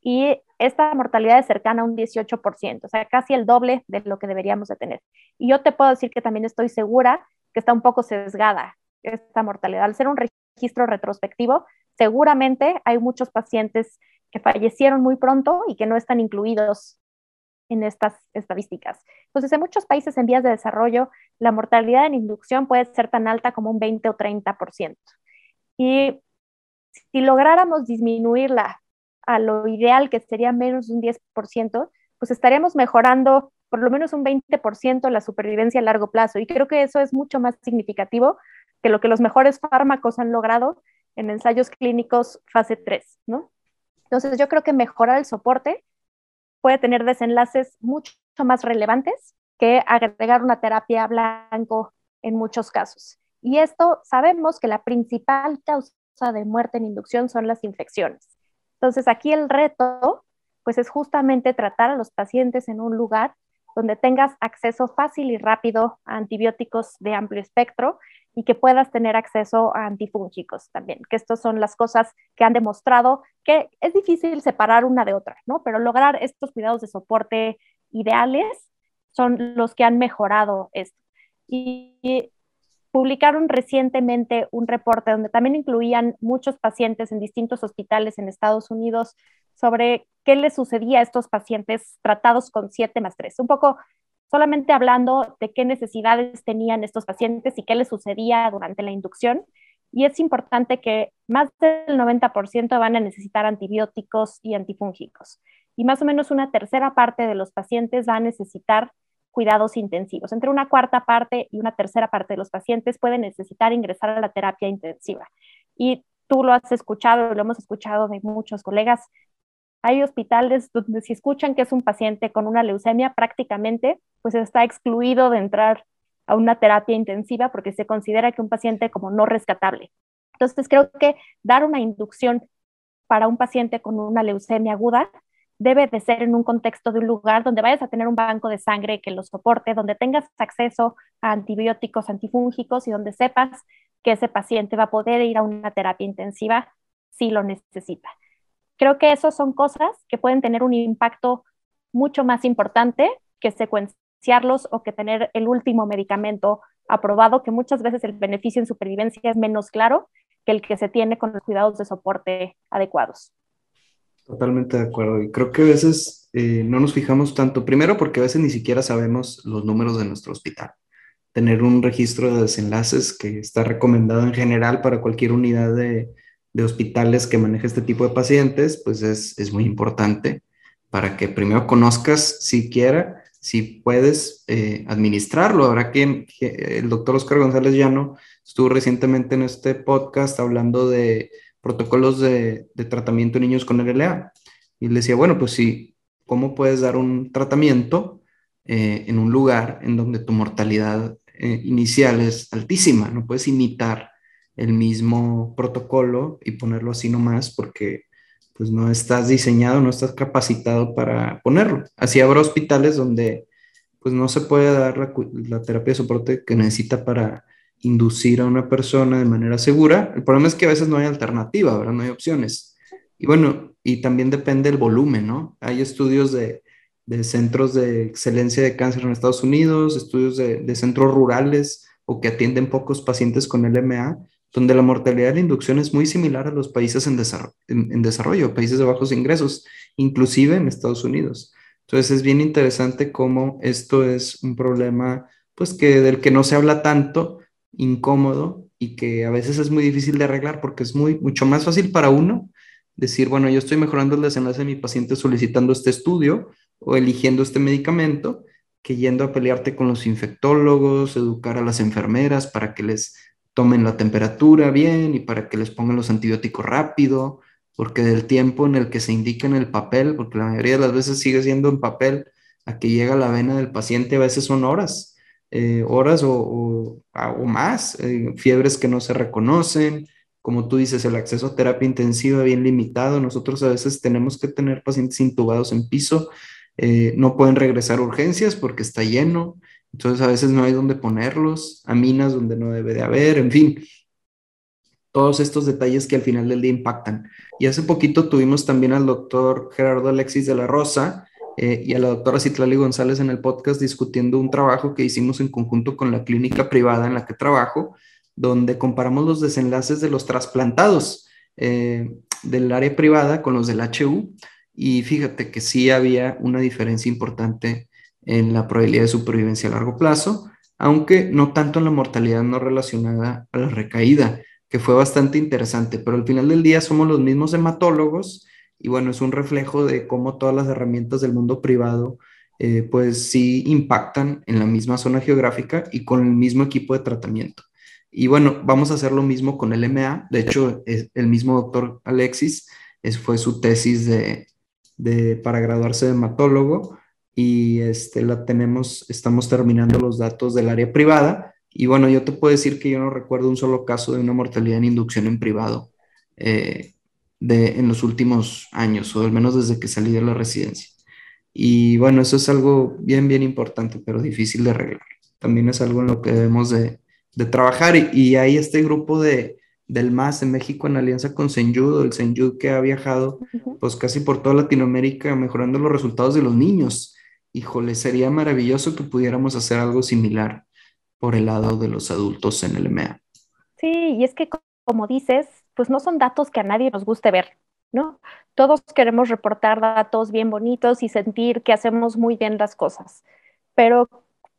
Speaker 2: Y esta mortalidad es cercana a un 18%, o sea, casi el doble de lo que deberíamos de tener. Y yo te puedo decir que también estoy segura que está un poco sesgada esta mortalidad. Al ser un registro retrospectivo, seguramente hay muchos pacientes que fallecieron muy pronto y que no están incluidos en estas estadísticas. Entonces, en muchos países en vías de desarrollo, la mortalidad en inducción puede ser tan alta como un 20 o 30%. Y si lográramos disminuirla a lo ideal, que sería menos de un 10%, pues estaríamos mejorando por lo menos un 20% la supervivencia a largo plazo. Y creo que eso es mucho más significativo que lo que los mejores fármacos han logrado en ensayos clínicos fase 3, ¿no? Entonces yo creo que mejorar el soporte puede tener desenlaces mucho más relevantes que agregar una terapia blanco en muchos casos. Y esto sabemos que la principal causa de muerte en inducción son las infecciones. Entonces aquí el reto pues es justamente tratar a los pacientes en un lugar donde tengas acceso fácil y rápido a antibióticos de amplio espectro y que puedas tener acceso a antifúngicos también, que estas son las cosas que han demostrado que es difícil separar una de otra, ¿no? Pero lograr estos cuidados de soporte ideales son los que han mejorado esto. Y publicaron recientemente un reporte donde también incluían muchos pacientes en distintos hospitales en Estados Unidos sobre qué les sucedía a estos pacientes tratados con 7 más 3. Un poco solamente hablando de qué necesidades tenían estos pacientes y qué les sucedía durante la inducción. Y es importante que más del 90% van a necesitar antibióticos y antifúngicos. Y más o menos una tercera parte de los pacientes va a necesitar cuidados intensivos. Entre una cuarta parte y una tercera parte de los pacientes pueden necesitar ingresar a la terapia intensiva. Y tú lo has escuchado, lo hemos escuchado de muchos colegas. Hay hospitales donde si escuchan que es un paciente con una leucemia, prácticamente pues está excluido de entrar a una terapia intensiva porque se considera que un paciente como no rescatable. Entonces creo que dar una inducción para un paciente con una leucemia aguda debe de ser en un contexto de un lugar donde vayas a tener un banco de sangre que lo soporte, donde tengas acceso a antibióticos antifúngicos y donde sepas que ese paciente va a poder ir a una terapia intensiva si lo necesita. Creo que esas son cosas que pueden tener un impacto mucho más importante que secuenciarlos o que tener el último medicamento aprobado, que muchas veces el beneficio en supervivencia es menos claro que el que se tiene con los cuidados de soporte adecuados.
Speaker 1: Totalmente de acuerdo. Y creo que a veces eh, no nos fijamos tanto, primero porque a veces ni siquiera sabemos los números de nuestro hospital. Tener un registro de desenlaces que está recomendado en general para cualquier unidad de, de hospitales que maneje este tipo de pacientes, pues es, es, muy importante para que primero conozcas siquiera si puedes eh, administrarlo. Que, que el doctor Oscar González Llano estuvo recientemente en este podcast hablando de protocolos de, tratamiento de niños con LLA. Y le decía, bueno, pues sí, ¿cómo puedes dar un tratamiento eh, en un lugar en donde tu mortalidad eh, inicial es altísima? No puedes imitar el mismo protocolo y ponerlo así nomás porque pues no estás diseñado, no estás capacitado para ponerlo. Así habrá hospitales donde pues no se puede dar la, la terapia de soporte que necesita para inducir a una persona de manera segura. El problema es que a veces no hay alternativa, ¿verdad? No hay opciones. Y bueno, y también depende del volumen, ¿no? Hay estudios de, de centros de excelencia de cáncer en Estados Unidos, estudios de, de, centros rurales o que atienden pocos pacientes con LMA, donde la mortalidad de inducción es muy similar a los países en desarrollo, en desarrollo, países de bajos ingresos, inclusive en Estados Unidos. Entonces es bien interesante cómo esto es un problema, pues que del que no se habla tanto, incómodo y que a veces es muy difícil de arreglar porque es muy, mucho más fácil para uno decir, bueno, yo estoy mejorando el desenlace de mi paciente solicitando este estudio o eligiendo este medicamento que yendo a pelearte con los infectólogos, educar a las enfermeras para que les tomen la temperatura bien y para que les pongan los antibióticos rápido, porque del tiempo en el que se indica en el papel, porque la mayoría de las veces sigue siendo en papel, a que llega la vena del paciente a veces son horas eh, horas o, o, más, eh, fiebres que no se reconocen, como tú dices, el acceso a terapia intensiva bien limitado. Nosotros a veces tenemos que tener pacientes intubados en piso, eh, no pueden regresar a urgencias porque está lleno, entonces a veces no hay donde ponerlos, aminas donde no debe de haber, en fin, todos estos detalles que al final del día impactan. Y hace poquito tuvimos también al doctor Gerardo Alexis de la Rosa, eh, y a la doctora Citlali González en el podcast discutiendo un trabajo que hicimos en conjunto con la clínica privada en la que trabajo, donde comparamos los desenlaces de los trasplantados eh, del área privada con los del HU. Y fíjate que sí había una diferencia importante en la probabilidad de supervivencia a largo plazo, aunque no tanto en la mortalidad no relacionada a la recaída, que fue bastante interesante, pero al final del día somos los mismos hematólogos y bueno, es un reflejo de cómo todas las herramientas del mundo privado eh, pues sí impactan en la misma zona geográfica y con el mismo equipo de tratamiento. Y bueno, vamos a hacer lo mismo con el MA. De hecho, el mismo doctor Alexis es, fue su tesis de, de, para graduarse de hematólogo y este, la tenemos, estamos terminando los datos del área privada. Y bueno, yo te puedo decir que yo no recuerdo un solo caso de una mortalidad en inducción en privado. Eh, de, en los últimos años, o al menos desde que salí de la residencia. Y bueno, eso es algo bien, bien importante, pero difícil de arreglar. También es algo en lo que debemos de, de trabajar. Y, y, hay este grupo de, del MAS en México en alianza con Senyud, el Senyud que ha viajado pues casi por toda Latinoamérica mejorando los resultados de los niños. Híjole, sería maravilloso que pudiéramos hacer algo similar. por el lado de los adultos en el EMEA.
Speaker 2: Sí, y es que como dices, pues no son datos que a nadie nos guste ver, ¿no? Todos queremos reportar datos bien bonitos y sentir que hacemos muy bien las cosas, pero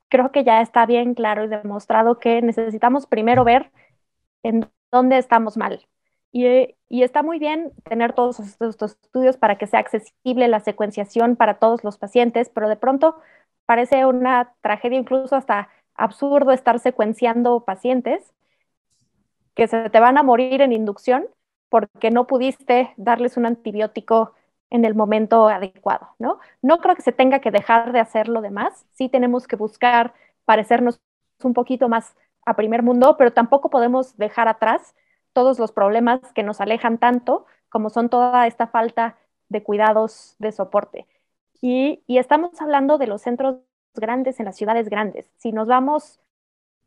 Speaker 2: creo que ya está bien claro y demostrado que necesitamos primero ver en dónde estamos mal. Y, está muy bien tener todos estos estudios para que sea accesible la secuenciación para todos los pacientes, pero de pronto parece una tragedia, incluso hasta absurdo estar secuenciando pacientes que se te van a morir en inducción porque no pudiste darles un antibiótico en el momento adecuado, ¿no? No creo que se tenga que dejar de hacer lo demás, sí tenemos que buscar parecernos un poquito más a primer mundo, pero tampoco podemos dejar atrás todos los problemas que nos alejan tanto como son toda esta falta de cuidados de soporte. Y, y estamos hablando de los centros grandes en las ciudades grandes. Si nos vamos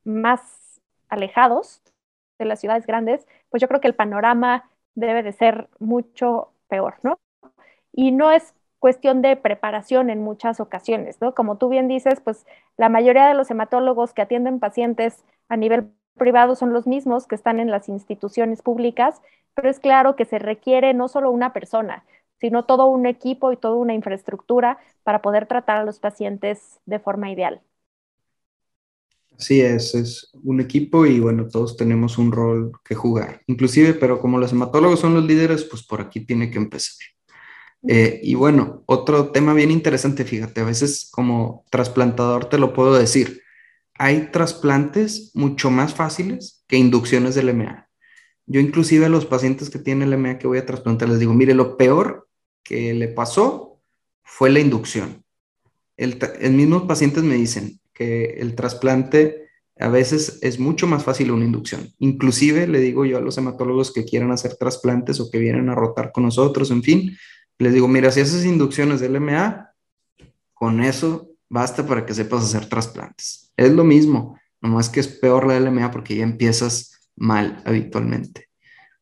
Speaker 2: más alejados, de las ciudades grandes, pues yo creo que el panorama debe de ser mucho peor, ¿no? Y no es cuestión de preparación en muchas ocasiones, ¿no? Como tú bien dices, pues la mayoría de los hematólogos que atienden pacientes a nivel privado son los mismos que están en las instituciones públicas, pero es claro que se requiere no solo una persona, sino todo un equipo y toda una infraestructura para poder tratar a los pacientes de forma ideal.
Speaker 1: Sí, es, es un equipo y bueno, todos tenemos un rol que jugar. Inclusive, pero como los hematólogos son los líderes, pues por aquí tiene que empezar. Eh, y bueno, otro tema bien interesante, fíjate, a veces como trasplantador te lo puedo decir, hay trasplantes mucho más fáciles que inducciones del LMA. Yo inclusive a los pacientes que tienen LMA que voy a trasplantar les digo, mire, lo peor que le pasó fue la inducción. El, el mismos pacientes me dicen, el trasplante a veces es mucho más fácil una inducción. Inclusive le digo yo a los hematólogos que quieran hacer trasplantes o que vienen a rotar con nosotros, en fin, les digo, mira, si haces inducciones del LMA, con eso basta para que sepas hacer trasplantes. Es lo mismo, nomás que es peor la LMA porque ya empiezas mal habitualmente.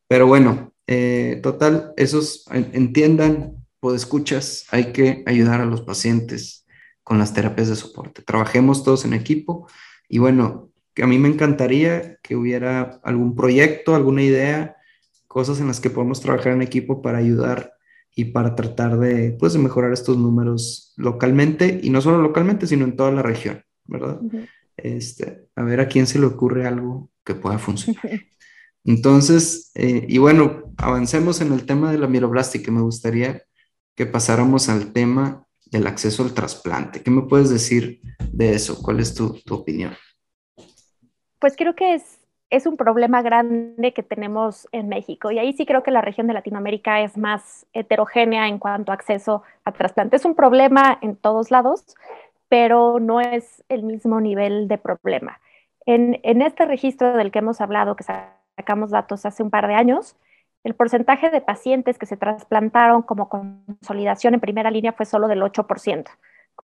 Speaker 1: Pero bueno, eh, total, esos entiendan, pues escuchas, hay que ayudar a los pacientes con las terapias de soporte. Trabajemos todos en equipo y bueno, que a mí me encantaría que hubiera algún proyecto, alguna idea, cosas en las que podemos trabajar en equipo para ayudar y para tratar de, pues, de mejorar estos números localmente y no solo localmente, sino en toda la región, ¿verdad? este, a ver a quién se le ocurre algo que pueda funcionar. Entonces, eh, y bueno, avancemos en el tema de la miroblastia, que me gustaría que pasáramos al tema del acceso al trasplante. ¿Qué me puedes decir de eso? ¿Cuál es tu, opinión?
Speaker 2: Pues creo que es, es un problema grande que tenemos en México y ahí sí creo que la región de Latinoamérica es más heterogénea en cuanto a acceso a trasplante. Es un problema en todos lados, pero no es el mismo nivel de problema. En, en este registro del que hemos hablado, que sacamos datos hace un par de años, el porcentaje de pacientes que se trasplantaron como consolidación en primera línea fue solo del 8%,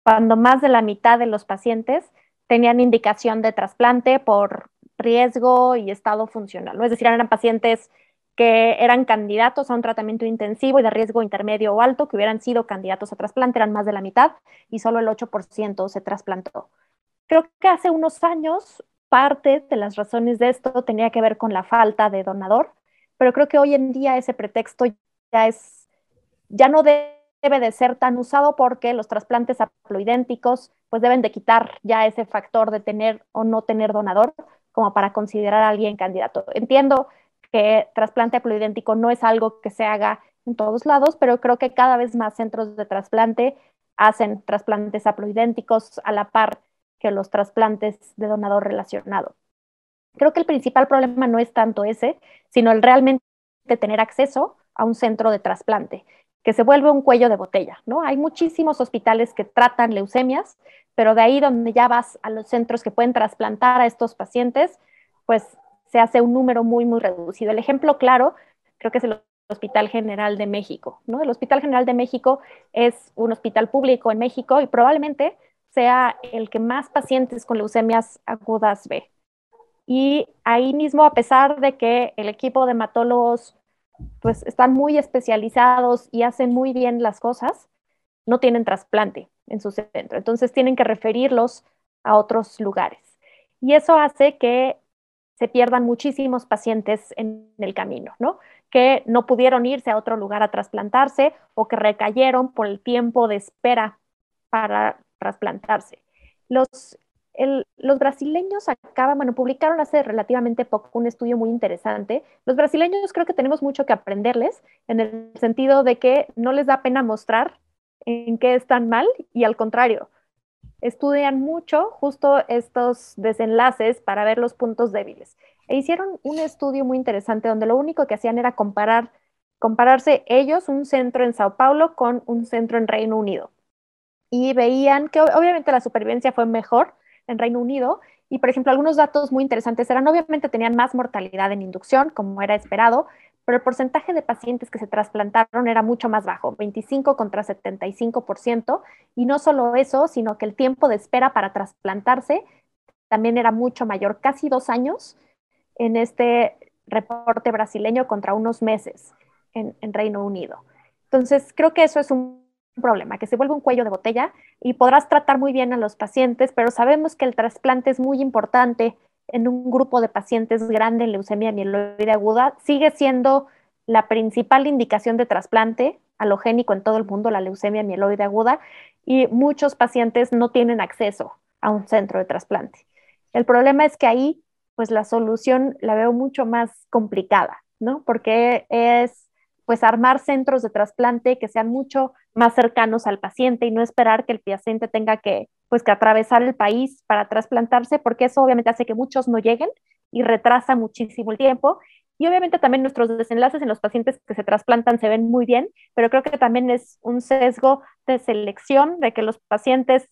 Speaker 2: cuando más de la mitad de los pacientes tenían indicación de trasplante por riesgo y estado funcional, ¿no? es decir, eran pacientes que eran candidatos a un tratamiento intensivo y de riesgo intermedio o alto, que hubieran sido candidatos a trasplante, eran más de la mitad y solo el 8% se trasplantó. Creo que hace unos años parte de las razones de esto tenía que ver con la falta de donador pero creo que hoy en día ese pretexto ya es, ya no debe de ser tan usado porque los trasplantes haploidénticos pues deben de quitar ya ese factor de tener o no tener donador como para considerar a alguien candidato. Entiendo que trasplante haploidéntico no es algo que se haga en todos lados, pero creo que cada vez más centros de trasplante hacen trasplantes haploidénticos a la par que los trasplantes de donador relacionado. Creo que el principal problema no es tanto ese, sino el realmente tener acceso a un centro de trasplante, que se vuelve un cuello de botella, ¿no? Hay muchísimos hospitales que tratan leucemias, pero de ahí donde ya vas a los centros que pueden trasplantar a estos pacientes, pues se hace un número muy, muy reducido. El ejemplo claro creo que es el Hospital General de México, ¿no? El Hospital General de México es un hospital público en México y probablemente sea el que más pacientes con leucemias agudas ve. Y ahí mismo, a pesar de que el equipo de hematólogos pues están muy especializados y hacen muy bien las cosas, no tienen trasplante en su centro. Entonces tienen que referirlos a otros lugares. Y eso hace que se pierdan muchísimos pacientes en el camino, ¿no? Que no pudieron irse a otro lugar a trasplantarse o que recayeron por el tiempo de espera para trasplantarse. Los, los brasileños acaban, bueno, publicaron hace relativamente poco un estudio muy interesante. Los brasileños creo que tenemos mucho que aprenderles en el sentido de que no les da pena mostrar en qué están mal y al contrario, estudian mucho justo estos desenlaces para ver los puntos débiles. E hicieron un estudio muy interesante donde lo único que hacían era comparar, compararse ellos, un centro en Sao Paulo, con un centro en Reino Unido. Y veían que obviamente la supervivencia fue mejor en Reino Unido. Y, por ejemplo, algunos datos muy interesantes eran, obviamente tenían más mortalidad en inducción, como era esperado, pero el porcentaje de pacientes que se trasplantaron era mucho más bajo, 25 contra 75%, y no solo eso, sino que el tiempo de espera para trasplantarse también era mucho mayor, casi dos años en este reporte brasileño contra unos meses en, en Reino Unido. Entonces, creo que eso es un problema, que se vuelve un cuello de botella y podrás tratar muy bien a los pacientes, pero sabemos que el trasplante es muy importante en un grupo de pacientes grande en leucemia mieloide aguda, sigue siendo la principal indicación de trasplante halogénico en todo el mundo, la leucemia mieloide aguda, y muchos pacientes no tienen acceso a un centro de trasplante. El problema es que ahí, pues la solución la veo mucho más complicada, ¿no? Porque es, pues, armar centros de trasplante que sean mucho más cercanos al paciente y no esperar que el paciente tenga que pues que atravesar el país para trasplantarse, porque eso obviamente hace que muchos no lleguen y retrasa muchísimo el tiempo. Y obviamente también nuestros desenlaces en los pacientes que se trasplantan se ven muy bien, pero creo que también es un sesgo de selección de que los pacientes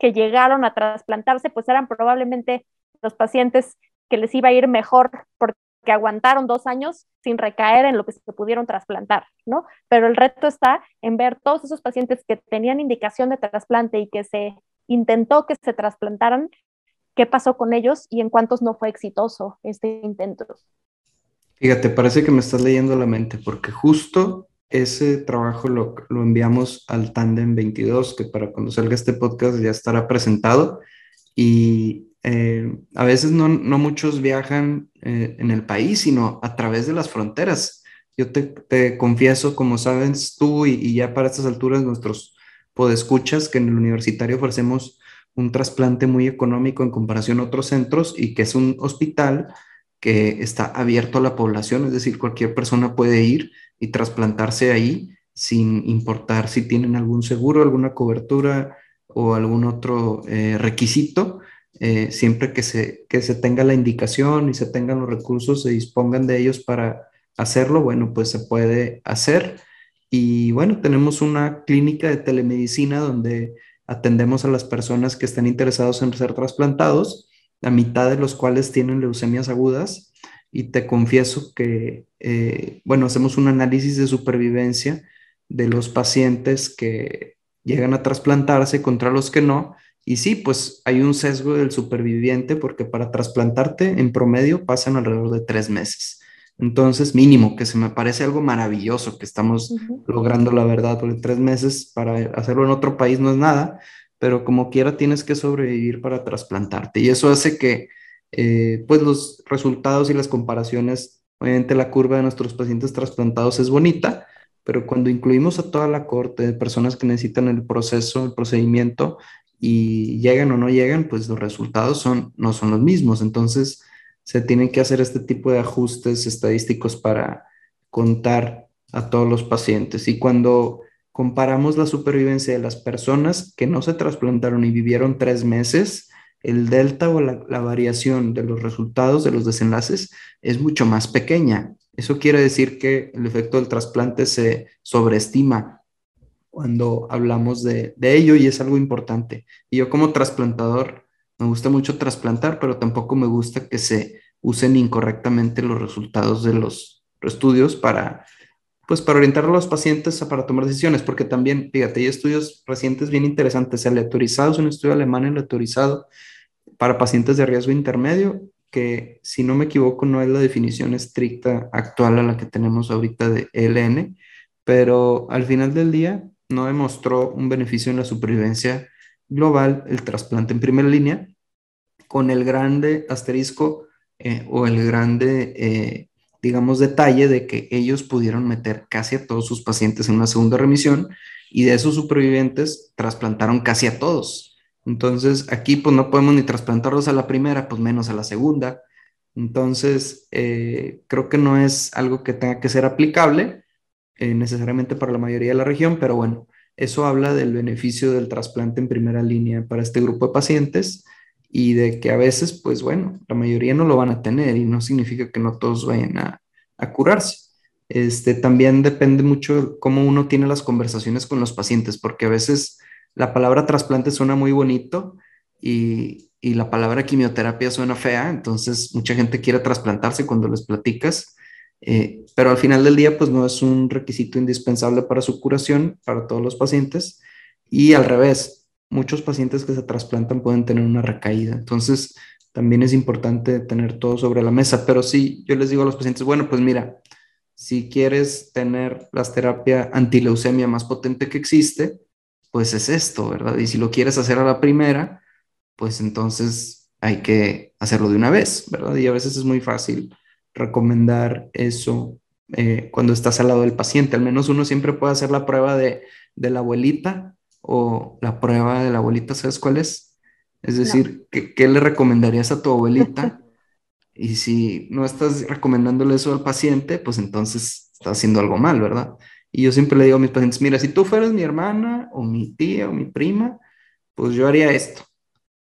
Speaker 2: que llegaron a trasplantarse, pues eran probablemente los pacientes que les iba a ir mejor aguantaron dos años sin recaer en lo que se pudieron trasplantar, ¿no? Pero el reto está en ver todos esos pacientes que tenían indicación de trasplante y que se intentó que se trasplantaran, qué pasó con ellos y en cuántos no fue exitoso este intento.
Speaker 1: Fíjate, parece que me estás leyendo la mente, porque justo ese trabajo lo, enviamos al Tandem 22, que para cuando salga este podcast ya estará presentado. Y eh, a veces no, muchos viajan eh, en el país, sino a través de las fronteras. Yo te, confieso, como sabes tú, y, ya para estas alturas nuestros escuchas que en el universitario ofrecemos un trasplante muy económico en comparación a otros centros y que es un hospital que está abierto a la población, es decir, cualquier persona puede ir y trasplantarse ahí sin importar si tienen algún seguro, alguna cobertura o algún otro eh, requisito, eh, siempre que se, que se tenga la indicación y se tengan los recursos, se dispongan de ellos para hacerlo, bueno, pues se puede hacer. Y bueno, tenemos una clínica de telemedicina donde atendemos a las personas que están interesados en ser trasplantados, la mitad de los cuales tienen leucemias agudas. Y te confieso que, eh, bueno, hacemos un análisis de supervivencia de los pacientes que llegan a trasplantarse contra los que no. Y sí, pues hay un sesgo del superviviente porque para trasplantarte en promedio pasan alrededor de tres meses. Entonces, mínimo, que se me parece algo maravilloso que estamos logrando la verdad, porque tres meses para hacerlo en otro país no es nada, pero como quiera tienes que sobrevivir para trasplantarte. Y eso hace que, eh, pues, los resultados y las comparaciones, obviamente la curva de nuestros pacientes trasplantados es bonita, pero cuando incluimos a toda la corte de personas que necesitan el proceso, el procedimiento, y llegan o no llegan, pues los resultados no son los mismos. Entonces, se tienen que hacer este tipo de ajustes estadísticos para contar a todos los pacientes. Y cuando comparamos la supervivencia de las personas que no se trasplantaron y vivieron tres meses, el delta o la, variación de los resultados de los desenlaces es mucho más pequeña. Eso quiere decir que el efecto del trasplante se sobreestima cuando hablamos de, de ello y es algo importante. Y yo como trasplantador me gusta mucho trasplantar, pero tampoco me gusta que se usen incorrectamente los resultados de los estudios para, pues, para orientar a los pacientes para tomar decisiones, porque también, fíjate, hay estudios recientes bien interesantes, aleatorizados, un estudio alemán aleatorizado para pacientes de riesgo intermedio, que si no me equivoco no es la definición estricta actual a la que tenemos ahorita de ELN, pero al final del día no demostró un beneficio en la supervivencia global el trasplante en primera línea con el grande asterisco eh, o el grande, eh, digamos, detalle de que ellos pudieron meter casi a todos sus pacientes en una segunda remisión y de esos supervivientes trasplantaron casi a todos. Entonces, aquí pues no podemos ni trasplantarlos a la primera, pues menos a la segunda. Entonces, eh, creo que no es algo que tenga que ser aplicable necesariamente para la mayoría de la región, pero bueno, eso habla del beneficio del trasplante en primera línea para este grupo de pacientes y de que a veces, pues bueno, la mayoría no lo van a tener y no significa que no todos vayan a, curarse. Este, también depende mucho cómo uno tiene las conversaciones con los pacientes, porque a veces la palabra trasplante suena muy bonito y, y la palabra quimioterapia suena fea, entonces mucha gente quiere trasplantarse cuando les platicas, eh, pero al final del día, pues no es un requisito indispensable para su curación para todos los pacientes y al revés, muchos pacientes que se trasplantan pueden tener una recaída. Entonces, también es importante tener todo sobre la mesa. Pero sí, yo les digo a los pacientes, bueno, pues mira, si quieres tener la terapia antileucemia más potente que existe, pues es esto, ¿verdad? Y si lo quieres hacer a la primera, pues entonces hay que hacerlo de una vez, ¿verdad? Y a veces es muy fácil recomendar eso eh, cuando estás al lado del paciente. Al menos uno siempre puede hacer la prueba de, de la abuelita o la prueba de la abuelita, ¿sabes cuál es? Es decir, ¿qué, le recomendarías a tu abuelita? y si no estás recomendándole eso al paciente, pues entonces estás haciendo algo mal, ¿verdad? Y yo siempre le digo a mis pacientes, mira, si tú fueras mi hermana o mi tía o mi prima, pues yo haría esto.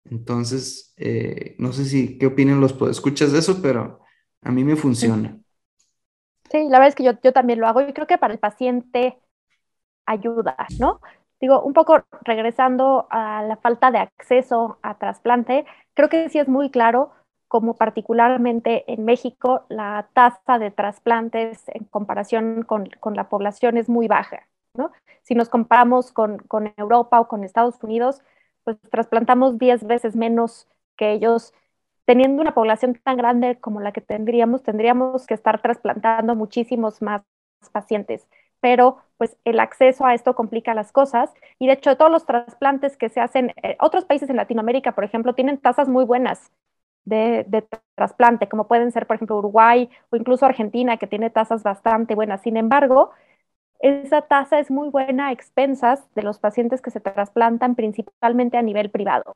Speaker 1: Entonces, eh, no sé si qué opinan los escuchas de eso, pero a mí me funciona.
Speaker 2: Sí, la verdad es que yo, yo también lo hago y creo que para el paciente ayuda, ¿no? Digo, un poco regresando a la falta de acceso a trasplante, creo que sí es muy claro como particularmente en México la tasa de trasplantes en comparación con, la población es muy baja. ¿no? Si nos comparamos con, con, Europa o con Estados Unidos, pues trasplantamos 10 veces menos que ellos. Teniendo una población tan grande como la que tendríamos, tendríamos que estar trasplantando muchísimos más pacientes pero pues el acceso a esto complica las cosas y de hecho todos los trasplantes que se hacen, eh, otros países en Latinoamérica, por ejemplo, tienen tasas muy buenas de, trasplante, como pueden ser, por ejemplo, Uruguay o incluso Argentina, que tiene tasas bastante buenas. Sin embargo, esa tasa es muy buena a expensas de los pacientes que se trasplantan principalmente a nivel privado.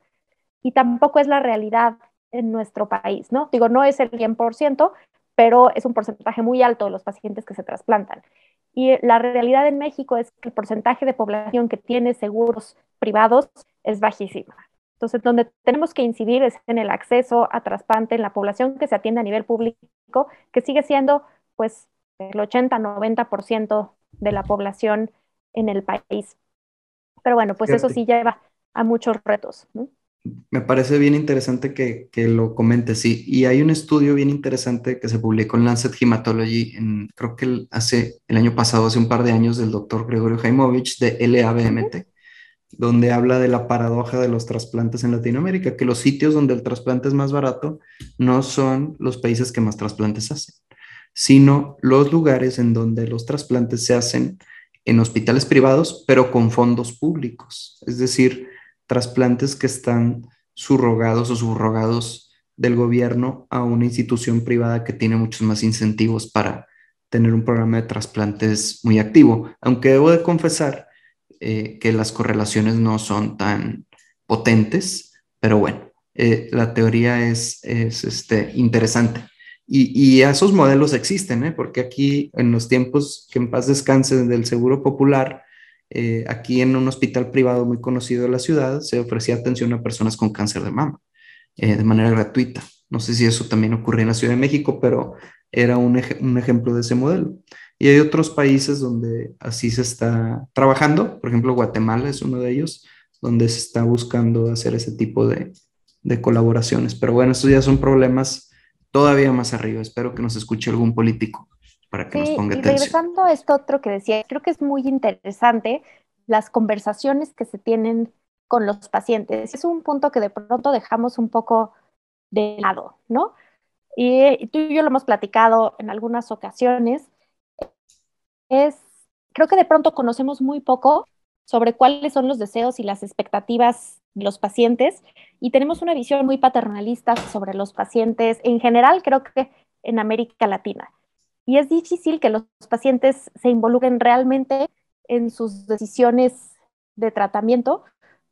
Speaker 2: Y tampoco es la realidad en nuestro país, ¿no? Digo, no es el 100%, pero es un porcentaje muy alto de los pacientes que se trasplantan. Y la realidad en México es que el porcentaje de población que tiene seguros privados es bajísima. Entonces, donde tenemos que incidir es en el acceso a trasplante en la población que se atiende a nivel público, que sigue siendo pues el 80-90% de la población en el país. Pero bueno, pues eso sí lleva a muchos retos. ¿no?
Speaker 1: Me parece bien interesante que, lo comentes, sí. Y hay un estudio bien interesante que se publicó en Lancet Hematology, en, creo que hace el año pasado, hace un par de años, del doctor Gregorio Jaimovich de LABMT, donde habla de la paradoja de los trasplantes en Latinoamérica, que los sitios donde el trasplante es más barato no son los países que más trasplantes hacen, sino los lugares en donde los trasplantes se hacen en hospitales privados, pero con fondos públicos. Es decir, trasplantes que están subrogados o subrogados del gobierno a una institución privada que tiene muchos más incentivos para tener un programa de trasplantes muy activo. Aunque debo de confesar eh, que las correlaciones no son tan potentes, pero bueno, eh, la teoría es, es este, interesante. Y, y, esos modelos existen, ¿eh? porque aquí en los tiempos que en paz descansen del Seguro Popular, eh, aquí en un hospital privado muy conocido de la ciudad se ofrecía atención a personas con cáncer de mama eh, de manera gratuita. No sé si eso también ocurre en la Ciudad de México, pero era un, ejemplo de ese modelo. Y hay otros países donde así se está trabajando, por ejemplo, Guatemala es uno de ellos, donde se está buscando hacer ese tipo de, de colaboraciones. Pero bueno, estos ya son problemas todavía más arriba. Espero que nos escuche algún político para que nos ponga y
Speaker 2: regresando a esto otro que decía, creo que es muy interesante las conversaciones que se tienen con los pacientes. Es un punto que de pronto dejamos un poco de lado, ¿no? Y, tú y yo lo hemos platicado en algunas ocasiones. Es, creo que de pronto conocemos muy poco sobre cuáles son los deseos y las expectativas los pacientes y tenemos una visión muy paternalista sobre los pacientes en general, creo que en América Latina. Y es difícil que los pacientes se involucren realmente en sus decisiones de tratamiento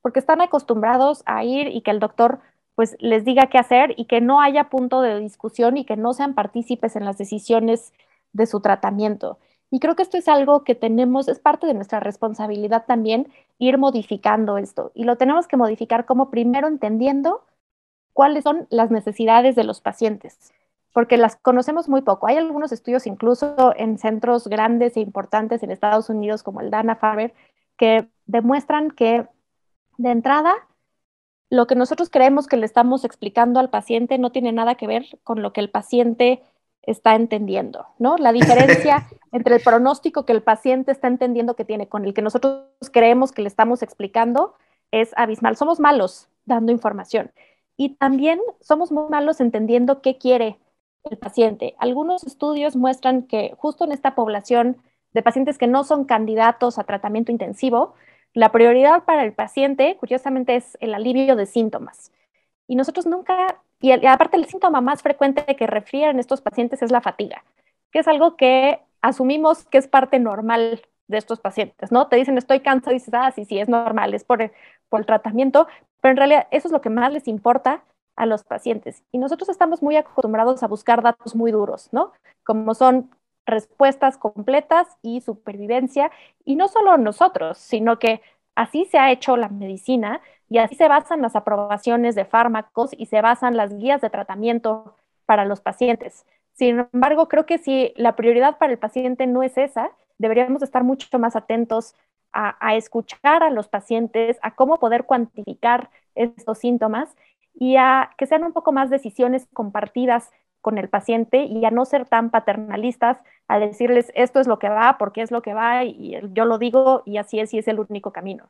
Speaker 2: porque están acostumbrados a ir y que el doctor pues les diga qué hacer y que no haya punto de discusión y que no sean partícipes en las decisiones de su tratamiento. Y creo que esto es algo que tenemos, es parte de nuestra responsabilidad también ir modificando esto. Y lo tenemos que modificar como primero entendiendo cuáles son las necesidades de los pacientes, porque las conocemos muy poco. Hay algunos estudios incluso en centros grandes e importantes en Estados Unidos como el Dana-Farber que demuestran que de entrada lo que nosotros creemos que le estamos explicando al paciente no tiene nada que ver con lo que el paciente está entendiendo, ¿no? La diferencia entre el pronóstico que el paciente está entendiendo que tiene con el que nosotros creemos que le estamos explicando es abismal. Somos malos dando información y también somos muy malos entendiendo qué quiere el paciente. Algunos estudios muestran que justo en esta población de pacientes que no son candidatos a tratamiento intensivo, la prioridad para el paciente, curiosamente, es el alivio de síntomas. Y nosotros nunca, y, aparte el síntoma más frecuente que refieren estos pacientes es la fatiga, que es algo que asumimos que es parte normal de estos pacientes, ¿no? Te dicen estoy cansado y dices, ah, sí, sí, es normal, es por por el tratamiento, pero en realidad eso es lo que más les importa a los pacientes. Y nosotros estamos muy acostumbrados a buscar datos muy duros, ¿no? Como son respuestas completas y supervivencia. Y no solo nosotros, sino que así se ha hecho la medicina y así se basan las aprobaciones de fármacos y se basan las guías de tratamiento para los pacientes. Sin embargo, creo que si la prioridad para el paciente no es esa, deberíamos estar mucho más atentos a, a escuchar a los pacientes, a cómo poder cuantificar estos síntomas y a que sean un poco más decisiones compartidas con el paciente y a no ser tan paternalistas, a decirles esto es lo que va, porque es lo que va y yo lo digo y así es y es el único camino.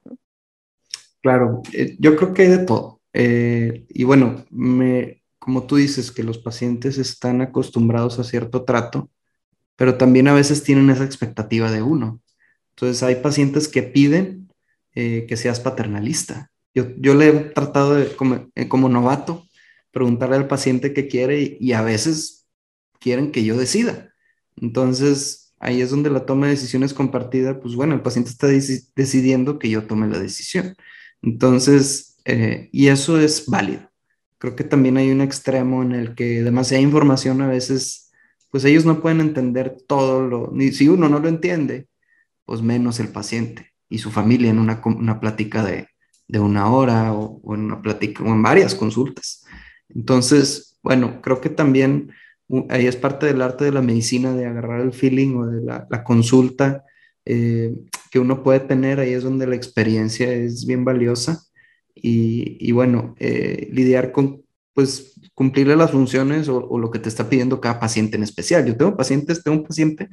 Speaker 1: Claro, eh, yo creo que hay de todo. Eh, y bueno, me, como tú dices, que los pacientes están acostumbrados a cierto trato, pero también a veces tienen esa expectativa de uno. Entonces hay pacientes que piden eh, que seas paternalista. Yo, yo le he tratado como, como novato preguntarle al paciente qué quiere y, a veces quieren que yo decida. Entonces, ahí es donde la toma de decisiones compartida, pues bueno, el paciente está decidiendo que yo tome la decisión. Entonces, eh, y eso es válido. Creo que también hay un extremo en el que demasiada información a veces, pues ellos no pueden entender todo lo, ni si uno no lo entiende, pues menos el paciente y su familia en una, una plática de, de una hora o, o, en una plática o en varias consultas. Entonces, bueno, creo que también ahí es parte del arte de la medicina, de agarrar el feeling o de la, consulta eh, que uno puede tener, ahí es donde la experiencia es bien valiosa y, bueno, eh, lidiar con, pues, cumplirle las funciones o, lo que te está pidiendo cada paciente en especial. Yo tengo pacientes, tengo un paciente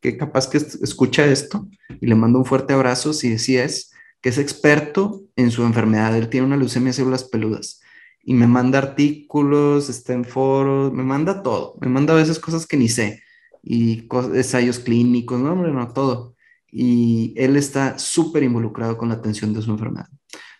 Speaker 1: que capaz que escucha esto y le mando un fuerte abrazo si, si es, que es experto en su enfermedad, él tiene una leucemia de células peludas y me manda artículos, está en foros, me manda todo, me manda a veces cosas que ni sé y ensayos clínicos, no, hombre, no, todo. Y él está súper involucrado con la atención de su enfermedad.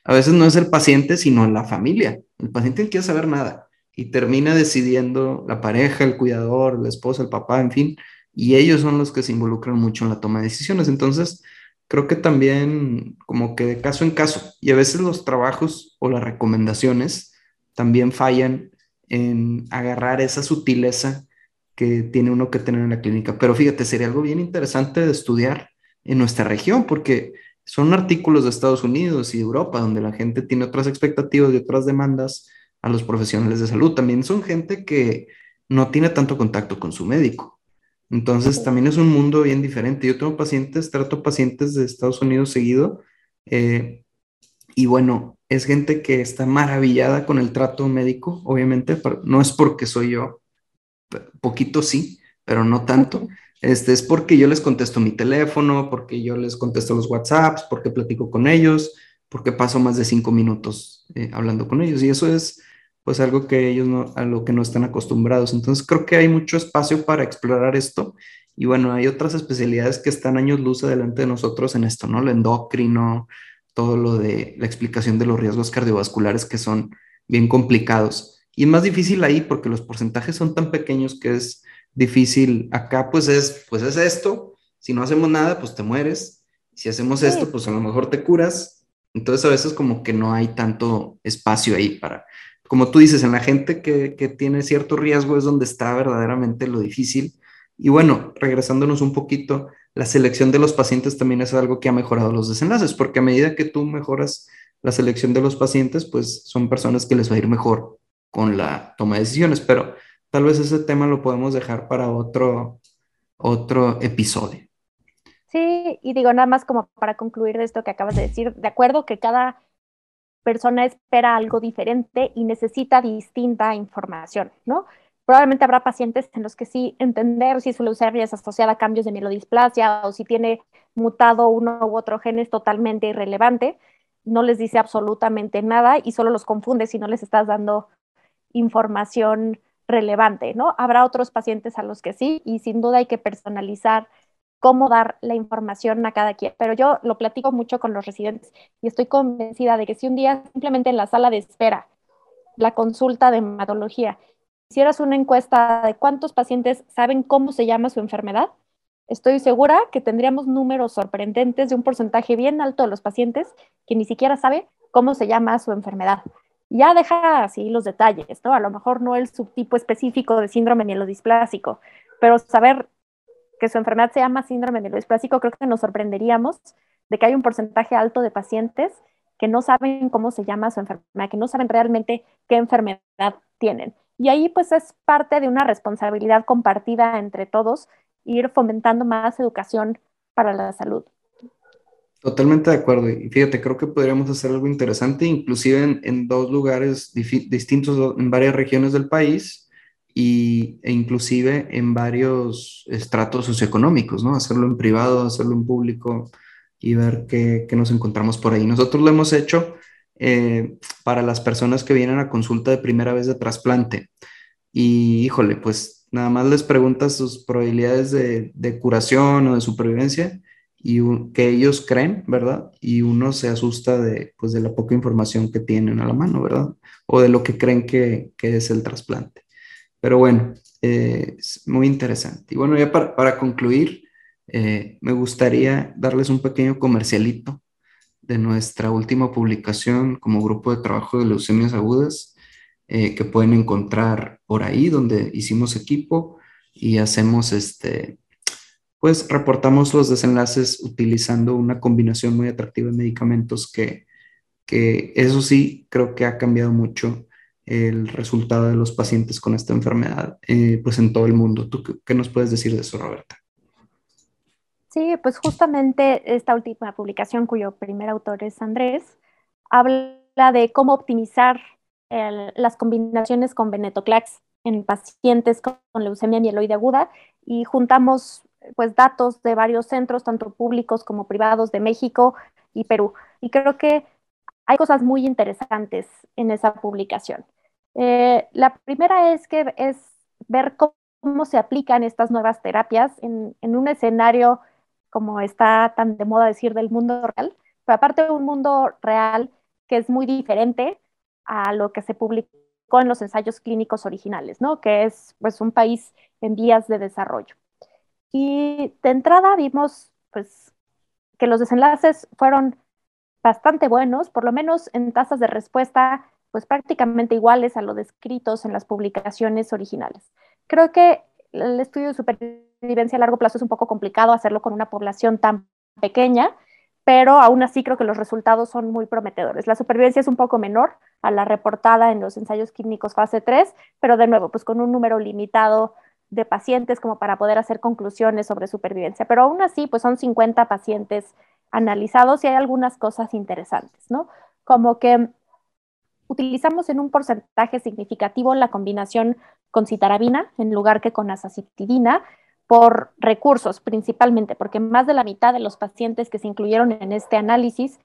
Speaker 1: A veces no es el paciente, sino la familia. El paciente no quiere saber nada y termina decidiendo la pareja, el cuidador, la esposa, el papá, en fin, y ellos son los que se involucran mucho en la toma de decisiones. Entonces, creo que también como que de caso en caso, y a veces los trabajos o las recomendaciones también fallan en agarrar esa sutileza que tiene uno que tener en la clínica. Pero fíjate, sería algo bien interesante de estudiar en nuestra región, porque son artículos de Estados Unidos y Europa, donde la gente tiene otras expectativas y otras demandas a los profesionales de salud. También son gente que no tiene tanto contacto con su médico. Entonces, también es un mundo bien diferente. Yo tengo pacientes, trato pacientes de Estados Unidos seguido, eh, y bueno, es gente que está maravillada con el trato médico, obviamente, no es porque soy yo, poquito sí, pero no tanto. Este, es porque yo les contesto mi teléfono, porque yo les contesto los WhatsApps, porque platico con ellos, porque paso más de cinco minutos eh, hablando con ellos. Y eso es pues algo que ellos no, a lo que no están acostumbrados. Entonces creo que hay mucho espacio para explorar esto. Y bueno, hay otras especialidades que están años luz adelante de nosotros en esto, ¿no? El endocrino, todo lo de la explicación de los riesgos cardiovasculares que son bien complicados. Y es más difícil ahí porque los porcentajes son tan pequeños que es difícil. Acá pues es, pues es esto, si no hacemos nada, pues te mueres. Si hacemos esto, pues a lo mejor te curas. Entonces a veces como que no hay tanto espacio ahí para, como tú dices, en la gente que, que tiene cierto riesgo es donde está verdaderamente lo difícil. Y bueno, regresándonos un poquito, la selección de los pacientes también es algo que ha mejorado los desenlaces, porque a medida que tú mejoras la selección de los pacientes, pues son personas que les va a ir mejor con la toma de decisiones, pero tal vez ese tema lo podemos dejar para otro, otro episodio.
Speaker 2: Sí, y digo nada más como para concluir de esto que acabas de decir, de acuerdo que cada persona espera algo diferente y necesita distinta información, ¿no? Probablemente habrá pacientes en los que sí entender si su leucemia es asociada a cambios de mielodisplasia o si tiene mutado uno u otro gen es totalmente irrelevante, no les dice absolutamente nada y solo los confunde si no les estás dando información relevante, ¿no? Habrá otros pacientes a los que sí y sin duda hay que personalizar cómo dar la información a cada quien. Pero yo lo platico mucho con los residentes y estoy convencida de que si un día simplemente en la sala de espera, la consulta de hematología, hicieras una encuesta de cuántos pacientes saben cómo se llama su enfermedad, estoy segura que tendríamos números sorprendentes de un porcentaje bien alto de los pacientes que ni siquiera sabe cómo se llama su enfermedad. Ya deja así los detalles, ¿no? A lo mejor no el subtipo específico de síndrome mielodisplásico, pero saber que su enfermedad se llama síndrome mielodisplásico, creo que nos sorprenderíamos de que hay un porcentaje alto de pacientes que no saben cómo se llama su enfermedad, que no saben realmente qué enfermedad tienen. Y ahí pues es parte de una responsabilidad compartida entre todos ir fomentando más educación para la salud.
Speaker 1: Totalmente de acuerdo. Y fíjate, creo que podríamos hacer algo interesante, inclusive en, dos lugares distintos, en varias regiones del país e inclusive en varios estratos socioeconómicos, ¿no? Hacerlo en privado, hacerlo en público y ver qué, qué nos encontramos por ahí. Nosotros lo hemos hecho eh, para las personas que vienen a consulta de primera vez de trasplante. Y híjole, pues nada más les preguntas sus probabilidades de, curación o de supervivencia y que ellos creen, ¿verdad? Y uno se asusta de, pues, de la poca información que tienen a la mano, ¿verdad? O de lo que creen que, es el trasplante. Pero bueno, eh, es muy interesante. Y bueno, ya para, concluir, eh, me gustaría darles un pequeño comercialito de nuestra última publicación como grupo de trabajo de leucemias agudas eh, que pueden encontrar por ahí donde hicimos equipo y hacemos este, pues reportamos los desenlaces utilizando una combinación muy atractiva de medicamentos que, que eso sí creo que ha cambiado mucho el resultado de los pacientes con esta enfermedad eh, pues en todo el mundo. ¿Tú qué, nos puedes decir de eso, Roberta?
Speaker 2: Sí, pues justamente esta última publicación cuyo primer autor es Andrés, habla de cómo optimizar las combinaciones con venetoclax en pacientes con, leucemia mieloide aguda y juntamos pues datos de varios centros, tanto públicos como privados de México y Perú. Y creo que hay cosas muy interesantes en esa publicación. Eh, la primera es que es ver cómo, se aplican estas nuevas terapias en, un escenario como está tan de moda decir del mundo real, pero aparte de un mundo real que es muy diferente a lo que se publicó en los ensayos clínicos originales, ¿no? Que es pues un país en vías de desarrollo. Y de entrada vimos pues que los desenlaces fueron bastante buenos, por lo menos en tasas de respuesta pues prácticamente iguales a lo descritos en las publicaciones originales. Creo que el estudio de supervivencia a largo plazo es un poco complicado hacerlo con una población tan pequeña, pero aún así creo que los resultados son muy prometedores. La supervivencia es un poco menor a la reportada en los ensayos clínicos fase 3, pero de nuevo, pues con un número limitado de pacientes como para poder hacer conclusiones sobre supervivencia. Pero aún así, pues son 50 pacientes analizados y hay algunas cosas interesantes, ¿no? Como que utilizamos en un porcentaje significativo la combinación con citarabina en lugar que con azacitidina por recursos principalmente, porque más de la mitad de los pacientes que se incluyeron en este análisis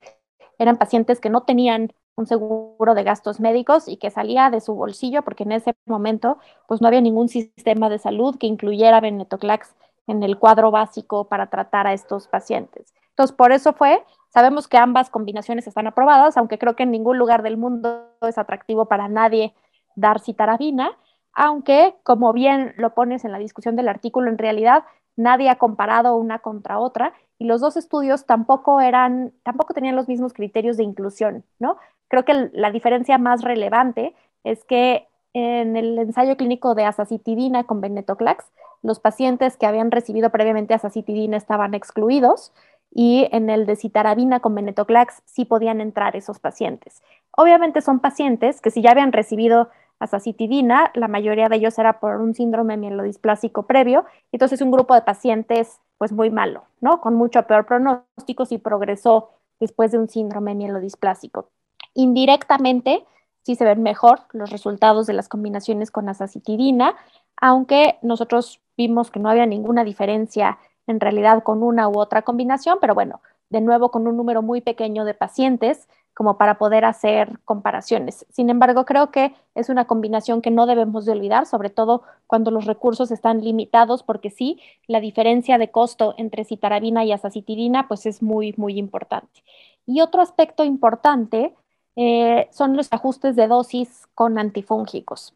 Speaker 2: eran pacientes que no tenían un seguro de gastos médicos y que salía de su bolsillo porque en ese momento pues no había ningún sistema de salud que incluyera venetoclax en el cuadro básico para tratar a estos pacientes. Entonces, por eso fue, sabemos que ambas combinaciones están aprobadas, aunque creo que en ningún lugar del mundo es atractivo para nadie dar citarabina, aunque, como bien lo pones en la discusión del artículo, en realidad nadie ha comparado una contra otra y los dos estudios tampoco eran, tampoco tenían los mismos criterios de inclusión, ¿no? Creo que la diferencia más relevante es que en el ensayo clínico de azacitidina con venetoclax, los pacientes que habían recibido previamente azacitidina estaban excluidos y en el de citarabina con venetoclax sí podían entrar esos pacientes. Obviamente son pacientes que si ya habían recibido azacitidina, la mayoría de ellos era por un síndrome mielodisplásico previo, entonces un grupo de pacientes pues muy malo, ¿no? Con mucho peor pronóstico si progresó después de un síndrome mielodisplásico. Indirectamente, sí se ven mejor los resultados de las combinaciones con azacitidina, aunque nosotros vimos que no había ninguna diferencia en realidad con una u otra combinación, pero bueno, de nuevo con un número muy pequeño de pacientes como para poder hacer comparaciones. Sin embargo, creo que es una combinación que no debemos de olvidar, sobre todo cuando los recursos están limitados, porque sí, la diferencia de costo entre citarabina y azacitidina pues es muy, muy importante. Y otro aspecto importante eh, son los ajustes de dosis con antifúngicos.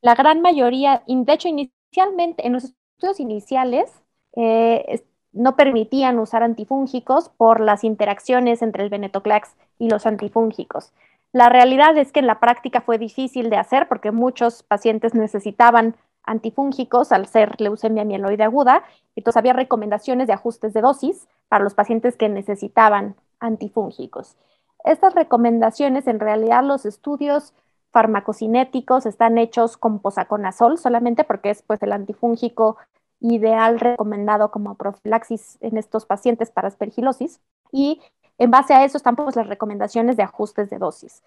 Speaker 2: La gran mayoría, de hecho, inicialmente, en los estudios iniciales, eh, no permitían usar antifúngicos por las interacciones entre el venetoclax y los antifúngicos. La realidad es que en la práctica fue difícil de hacer porque muchos pacientes necesitaban antifúngicos al ser leucemia mieloide aguda, entonces había recomendaciones de ajustes de dosis para los pacientes que necesitaban antifúngicos. Estas recomendaciones, en realidad los estudios farmacocinéticos están hechos con posaconazol solamente porque es pues el antifúngico ideal recomendado como profilaxis en estos pacientes para aspergilosis y en base a eso están pues, las recomendaciones de ajustes de dosis.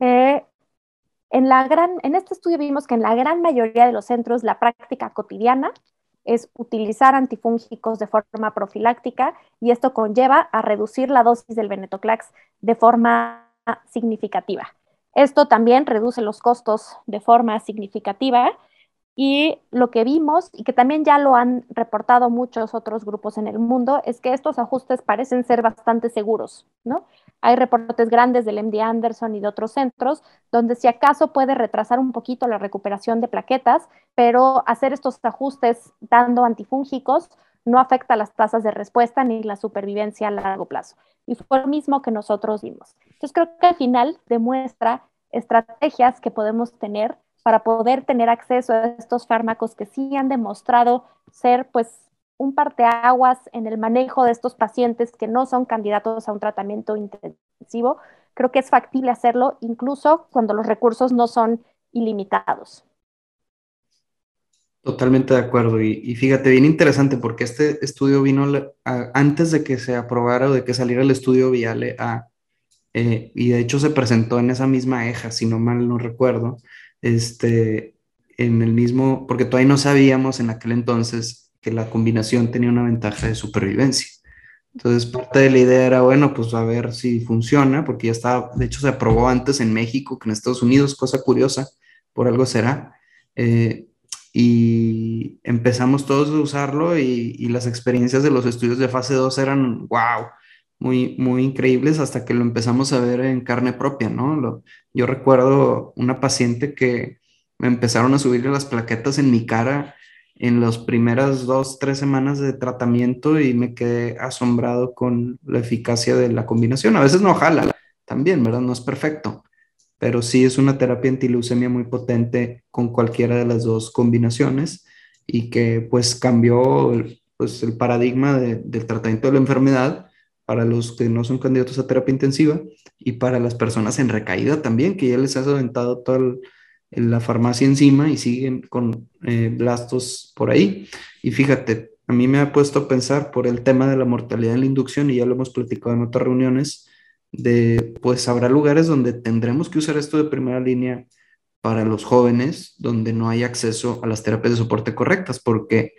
Speaker 2: Eh, en, la gran, en este estudio vimos que en la gran mayoría de los centros la práctica cotidiana es utilizar antifúngicos de forma profiláctica y esto conlleva a reducir la dosis del venetoclax de forma significativa. Esto también reduce los costos de forma significativa y lo que vimos, y que también ya lo han reportado muchos otros grupos en el mundo, es que estos ajustes parecen ser bastante seguros, ¿no? Hay reportes grandes del MD Anderson y de otros centros, donde si acaso puede retrasar un poquito la recuperación de plaquetas, pero hacer estos ajustes dando antifúngicos no afecta las tasas de respuesta ni la supervivencia a largo plazo. Y fue lo mismo que nosotros vimos. Entonces creo que al final demuestra estrategias que podemos tener para poder tener acceso a estos fármacos que sí han demostrado ser pues un parteaguas en el manejo de estos pacientes que no son candidatos a un tratamiento intensivo. Creo que es factible hacerlo incluso cuando los recursos no son ilimitados.
Speaker 1: Totalmente de acuerdo. Y, fíjate, bien interesante porque este estudio vino antes de que se aprobara o de que saliera el estudio Viale A, eh, y de hecho se presentó en esa misma EJA, si no mal no recuerdo, este, en el mismo, porque todavía no sabíamos en aquel entonces que la combinación tenía una ventaja de supervivencia. Entonces, parte de la idea era, bueno, pues a ver si funciona, porque ya estaba, de hecho se aprobó antes en México que en Estados Unidos, cosa curiosa, por algo será. Eh, y empezamos todos a usarlo y, y, las experiencias de los estudios de fase 2 eran, wow, muy, muy increíbles hasta que lo empezamos a ver en carne propia, ¿no? yo recuerdo una paciente que me empezaron a subir las plaquetas en mi cara en las primeras dos, tres semanas de tratamiento y me quedé asombrado con la eficacia de la combinación. A veces no jala también, ¿verdad? No es perfecto, pero sí es una terapia antileucemia muy potente con cualquiera de las dos combinaciones y que pues cambió pues, el paradigma del tratamiento de la enfermedad para los que no son candidatos a terapia intensiva y para las personas en recaída también, que ya les has aventado toda la farmacia encima y siguen con eh, blastos por ahí. Y fíjate, a mí me ha puesto a pensar por el tema de la mortalidad en la inducción y ya lo hemos platicado en otras reuniones, de pues habrá lugares donde tendremos que usar esto de primera línea para los jóvenes, donde no hay acceso a las terapias de soporte correctas, porque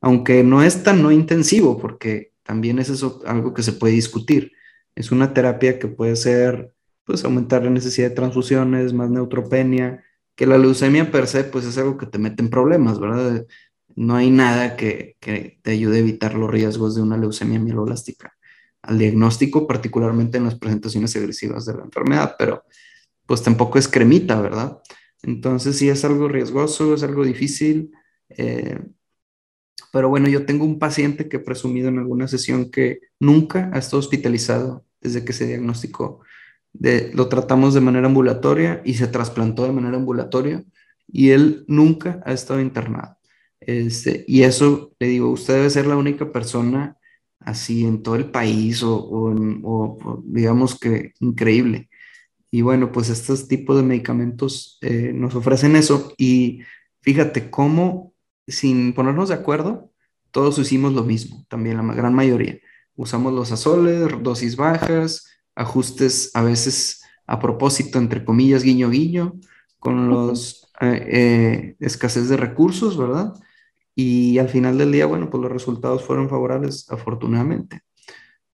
Speaker 1: aunque no es tan no intensivo, porque también es eso algo que se puede discutir. Es una terapia que puede ser, pues, aumentar la necesidad de transfusiones, más neutropenia, que la leucemia per se, pues, es algo que te mete en problemas, ¿verdad? no hay nada que, te ayude a evitar los riesgos de una leucemia mieloblástica al diagnóstico, particularmente en las presentaciones agresivas de la enfermedad, pero pues tampoco es cremita, ¿verdad? Entonces sí es algo riesgoso, es algo difícil. Eh, pero bueno, yo tengo un paciente que he presumido en alguna sesión que nunca ha estado hospitalizado desde que se diagnosticó. lo tratamos de manera ambulatoria y se trasplantó de manera ambulatoria y él nunca ha estado internado. Este, y eso, le digo, usted debe ser la única persona así en todo el país o, digamos que increíble. Y bueno, pues estos tipos de medicamentos eh, nos ofrecen eso y fíjate cómo sin ponernos de acuerdo, todos hicimos lo mismo, también la gran mayoría. Usamos los azoles, dosis bajas, ajustes a veces a propósito, entre comillas, guiño guiño, con los eh, eh, escasez de recursos, ¿verdad? Y al final del día, bueno, pues los resultados fueron favorables, afortunadamente.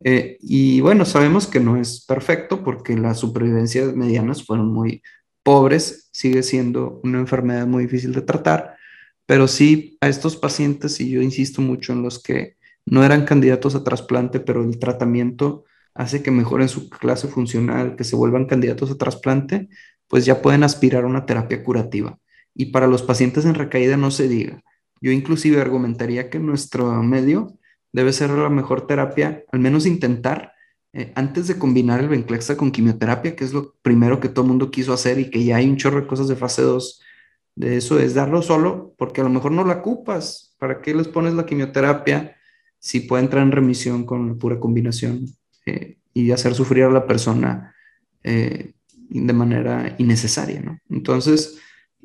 Speaker 1: Eh, y bueno, sabemos que no es perfecto porque las supervivencias medianas fueron muy pobres, sigue siendo una enfermedad muy difícil de tratar, pero sí a estos pacientes, y yo insisto mucho en los que no eran candidatos a trasplante, pero el tratamiento hace que mejoren su clase funcional, que se vuelvan candidatos a trasplante, pues ya pueden aspirar a una terapia curativa. Y para los pacientes en recaída no se diga. Yo inclusive argumentaría que nuestro medio debe ser la mejor terapia, al menos intentar, eh, antes de combinar el Benclexa con quimioterapia, que es lo primero que todo el mundo quiso hacer y que ya hay un chorro de cosas de fase 2 de eso es darlo solo, porque a lo mejor no la ocupas. ¿Para qué les pones la quimioterapia si puede entrar en remisión con la pura combinación eh, y hacer sufrir a la persona eh, de manera innecesaria, ¿no? Entonces,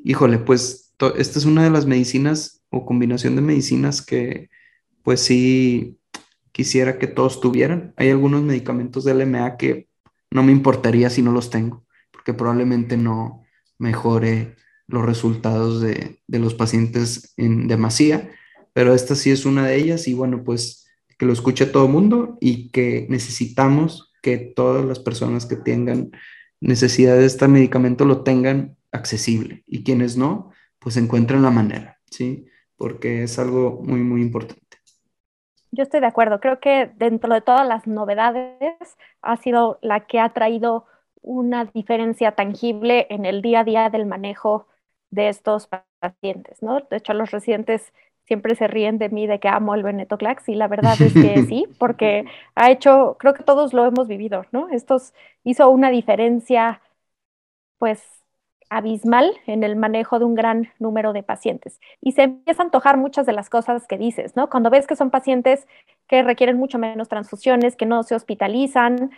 Speaker 1: híjole, pues esta es una de las medicinas o combinación de medicinas que pues sí quisiera que todos tuvieran. Hay algunos medicamentos de LMA que no me importaría si no los tengo, porque probablemente no mejore los resultados de, los pacientes en demasía, pero esta sí es una de ellas y bueno, pues que lo escuche todo el mundo y que necesitamos que todas las personas que tengan necesidad de este medicamento lo tengan accesible y quienes no, pues encuentren la manera, ¿sí? Porque es algo muy, muy importante.
Speaker 2: Yo estoy de acuerdo. Creo que dentro de todas las novedades ha sido la que ha traído una diferencia tangible en el día a día del manejo de estos pacientes, ¿no? De hecho, los residentes siempre se ríen de mí de que amo el Venetoclax y la verdad es que sí, porque ha hecho, creo que todos lo hemos vivido, ¿no? Estos hizo una diferencia, pues, abismal en el manejo de un gran número de pacientes. Y se empieza a antojar muchas de las cosas que dices, ¿no? Cuando ves que son pacientes que requieren mucho menos transfusiones, que no se hospitalizan,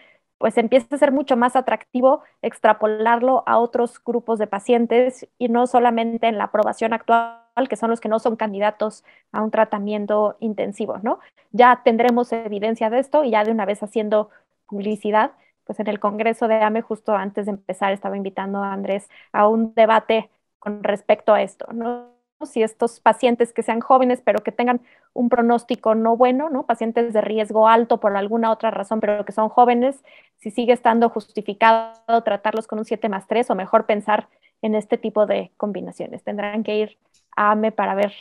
Speaker 2: pues empieza a ser mucho más atractivo extrapolarlo a otros grupos de pacientes y no solamente en la aprobación actual, que son los que no son candidatos a un tratamiento intensivo, ¿no? Ya tendremos evidencia de esto y ya de una vez haciendo publicidad, pues en el Congreso de AME, justo antes de empezar, estaba invitando a Andrés a un debate con respecto a esto, ¿no? Si estos pacientes que sean jóvenes, pero que tengan un pronóstico no bueno, ¿no? Pacientes de riesgo alto por alguna otra razón, pero que son jóvenes, si sigue estando justificado tratarlos con un 7 más 3 o mejor pensar en este tipo de combinaciones. Tendrán que ir a AME para ver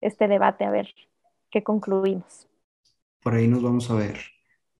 Speaker 2: este debate, a ver qué concluimos.
Speaker 1: Por ahí nos vamos a ver.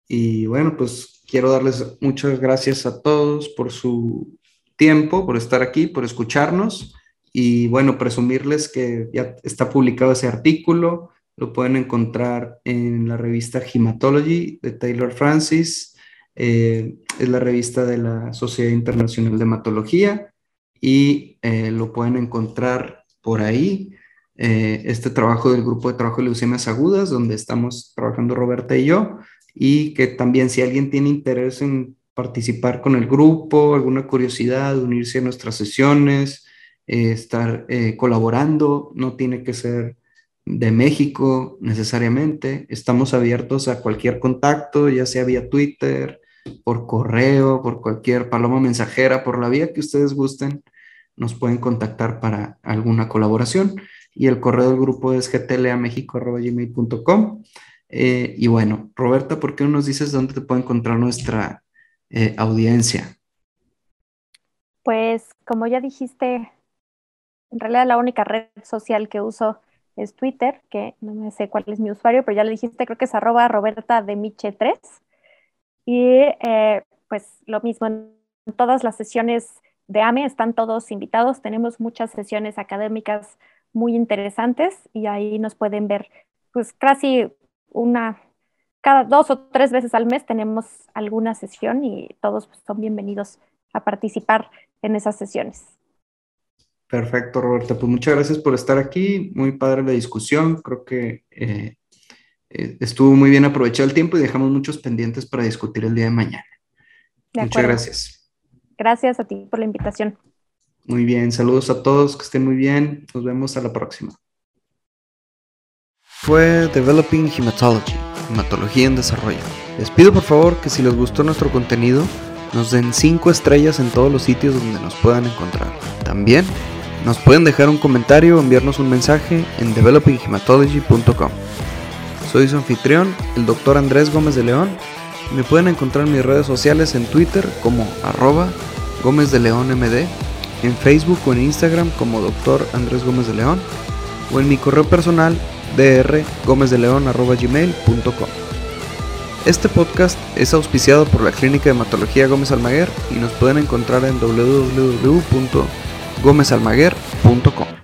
Speaker 1: Y bueno, pues quiero darles muchas gracias a todos por su tiempo, por estar aquí, por escucharnos. Y bueno, presumirles que ya está publicado ese artículo, lo pueden encontrar en la revista Hematology de Taylor Francis, eh, es la revista de la Sociedad Internacional de Hematología y eh, lo pueden encontrar por ahí. Eh, este trabajo del grupo de trabajo de leucemias agudas, donde estamos trabajando Roberta y yo, y que también si alguien tiene interés en participar con el grupo, alguna curiosidad, unirse a nuestras sesiones, eh, estar eh, colaborando, no tiene que ser de México necesariamente. Estamos abiertos a cualquier contacto, ya sea vía Twitter, por correo, por cualquier paloma mensajera, por la vía que ustedes gusten, nos pueden contactar para alguna colaboración. Y el correo del grupo es gtlamexico.gmail.com. Eh, y bueno, Roberta, ¿por qué no nos dices dónde te puede encontrar nuestra audiencia?
Speaker 2: Pues como ya dijiste en realidad la única red social que uso es Twitter, que no me sé cuál es mi usuario, pero ya le dijiste, creo que es arroba Roberta de Miche 3. Y eh, pues lo mismo en todas las sesiones de AME, están todos invitados. Tenemos muchas sesiones académicas muy interesantes y ahí nos pueden ver, pues casi una, cada dos o tres veces al mes tenemos alguna sesión y todos pues, son bienvenidos a participar en esas sesiones.
Speaker 1: Perfecto, Roberta. Pues muchas gracias por estar aquí. Muy padre la discusión. Creo que eh, eh, estuvo muy bien aprovechado el tiempo y dejamos muchos pendientes para discutir el día de mañana. muchas gracias.
Speaker 2: Gracias a ti por la invitación.
Speaker 1: Muy bien, saludos a todos, que estén muy bien. Nos vemos a la próxima. Fue Developing Hematology, Hematología en Desarrollo. Les pido por favor que si les gustó nuestro contenido, nos den 5 estrellas en todos los sitios donde nos puedan encontrar. También nos pueden dejar un comentario o enviarnos un mensaje en developinghematology.com. Soy su anfitrión, el doctor Andrés Gómez de León, me pueden encontrar en mis redes sociales en Twitter como arroba Gómez de León MD, en Facebook o en Instagram como doctor Andrés Gómez de León, o en mi correo personal drgómezdeleón.gmail.com Este podcast es auspiciado por la Clínica de Hematología Gómez Almaguer y nos pueden encontrar en www gómezalmaguer.com.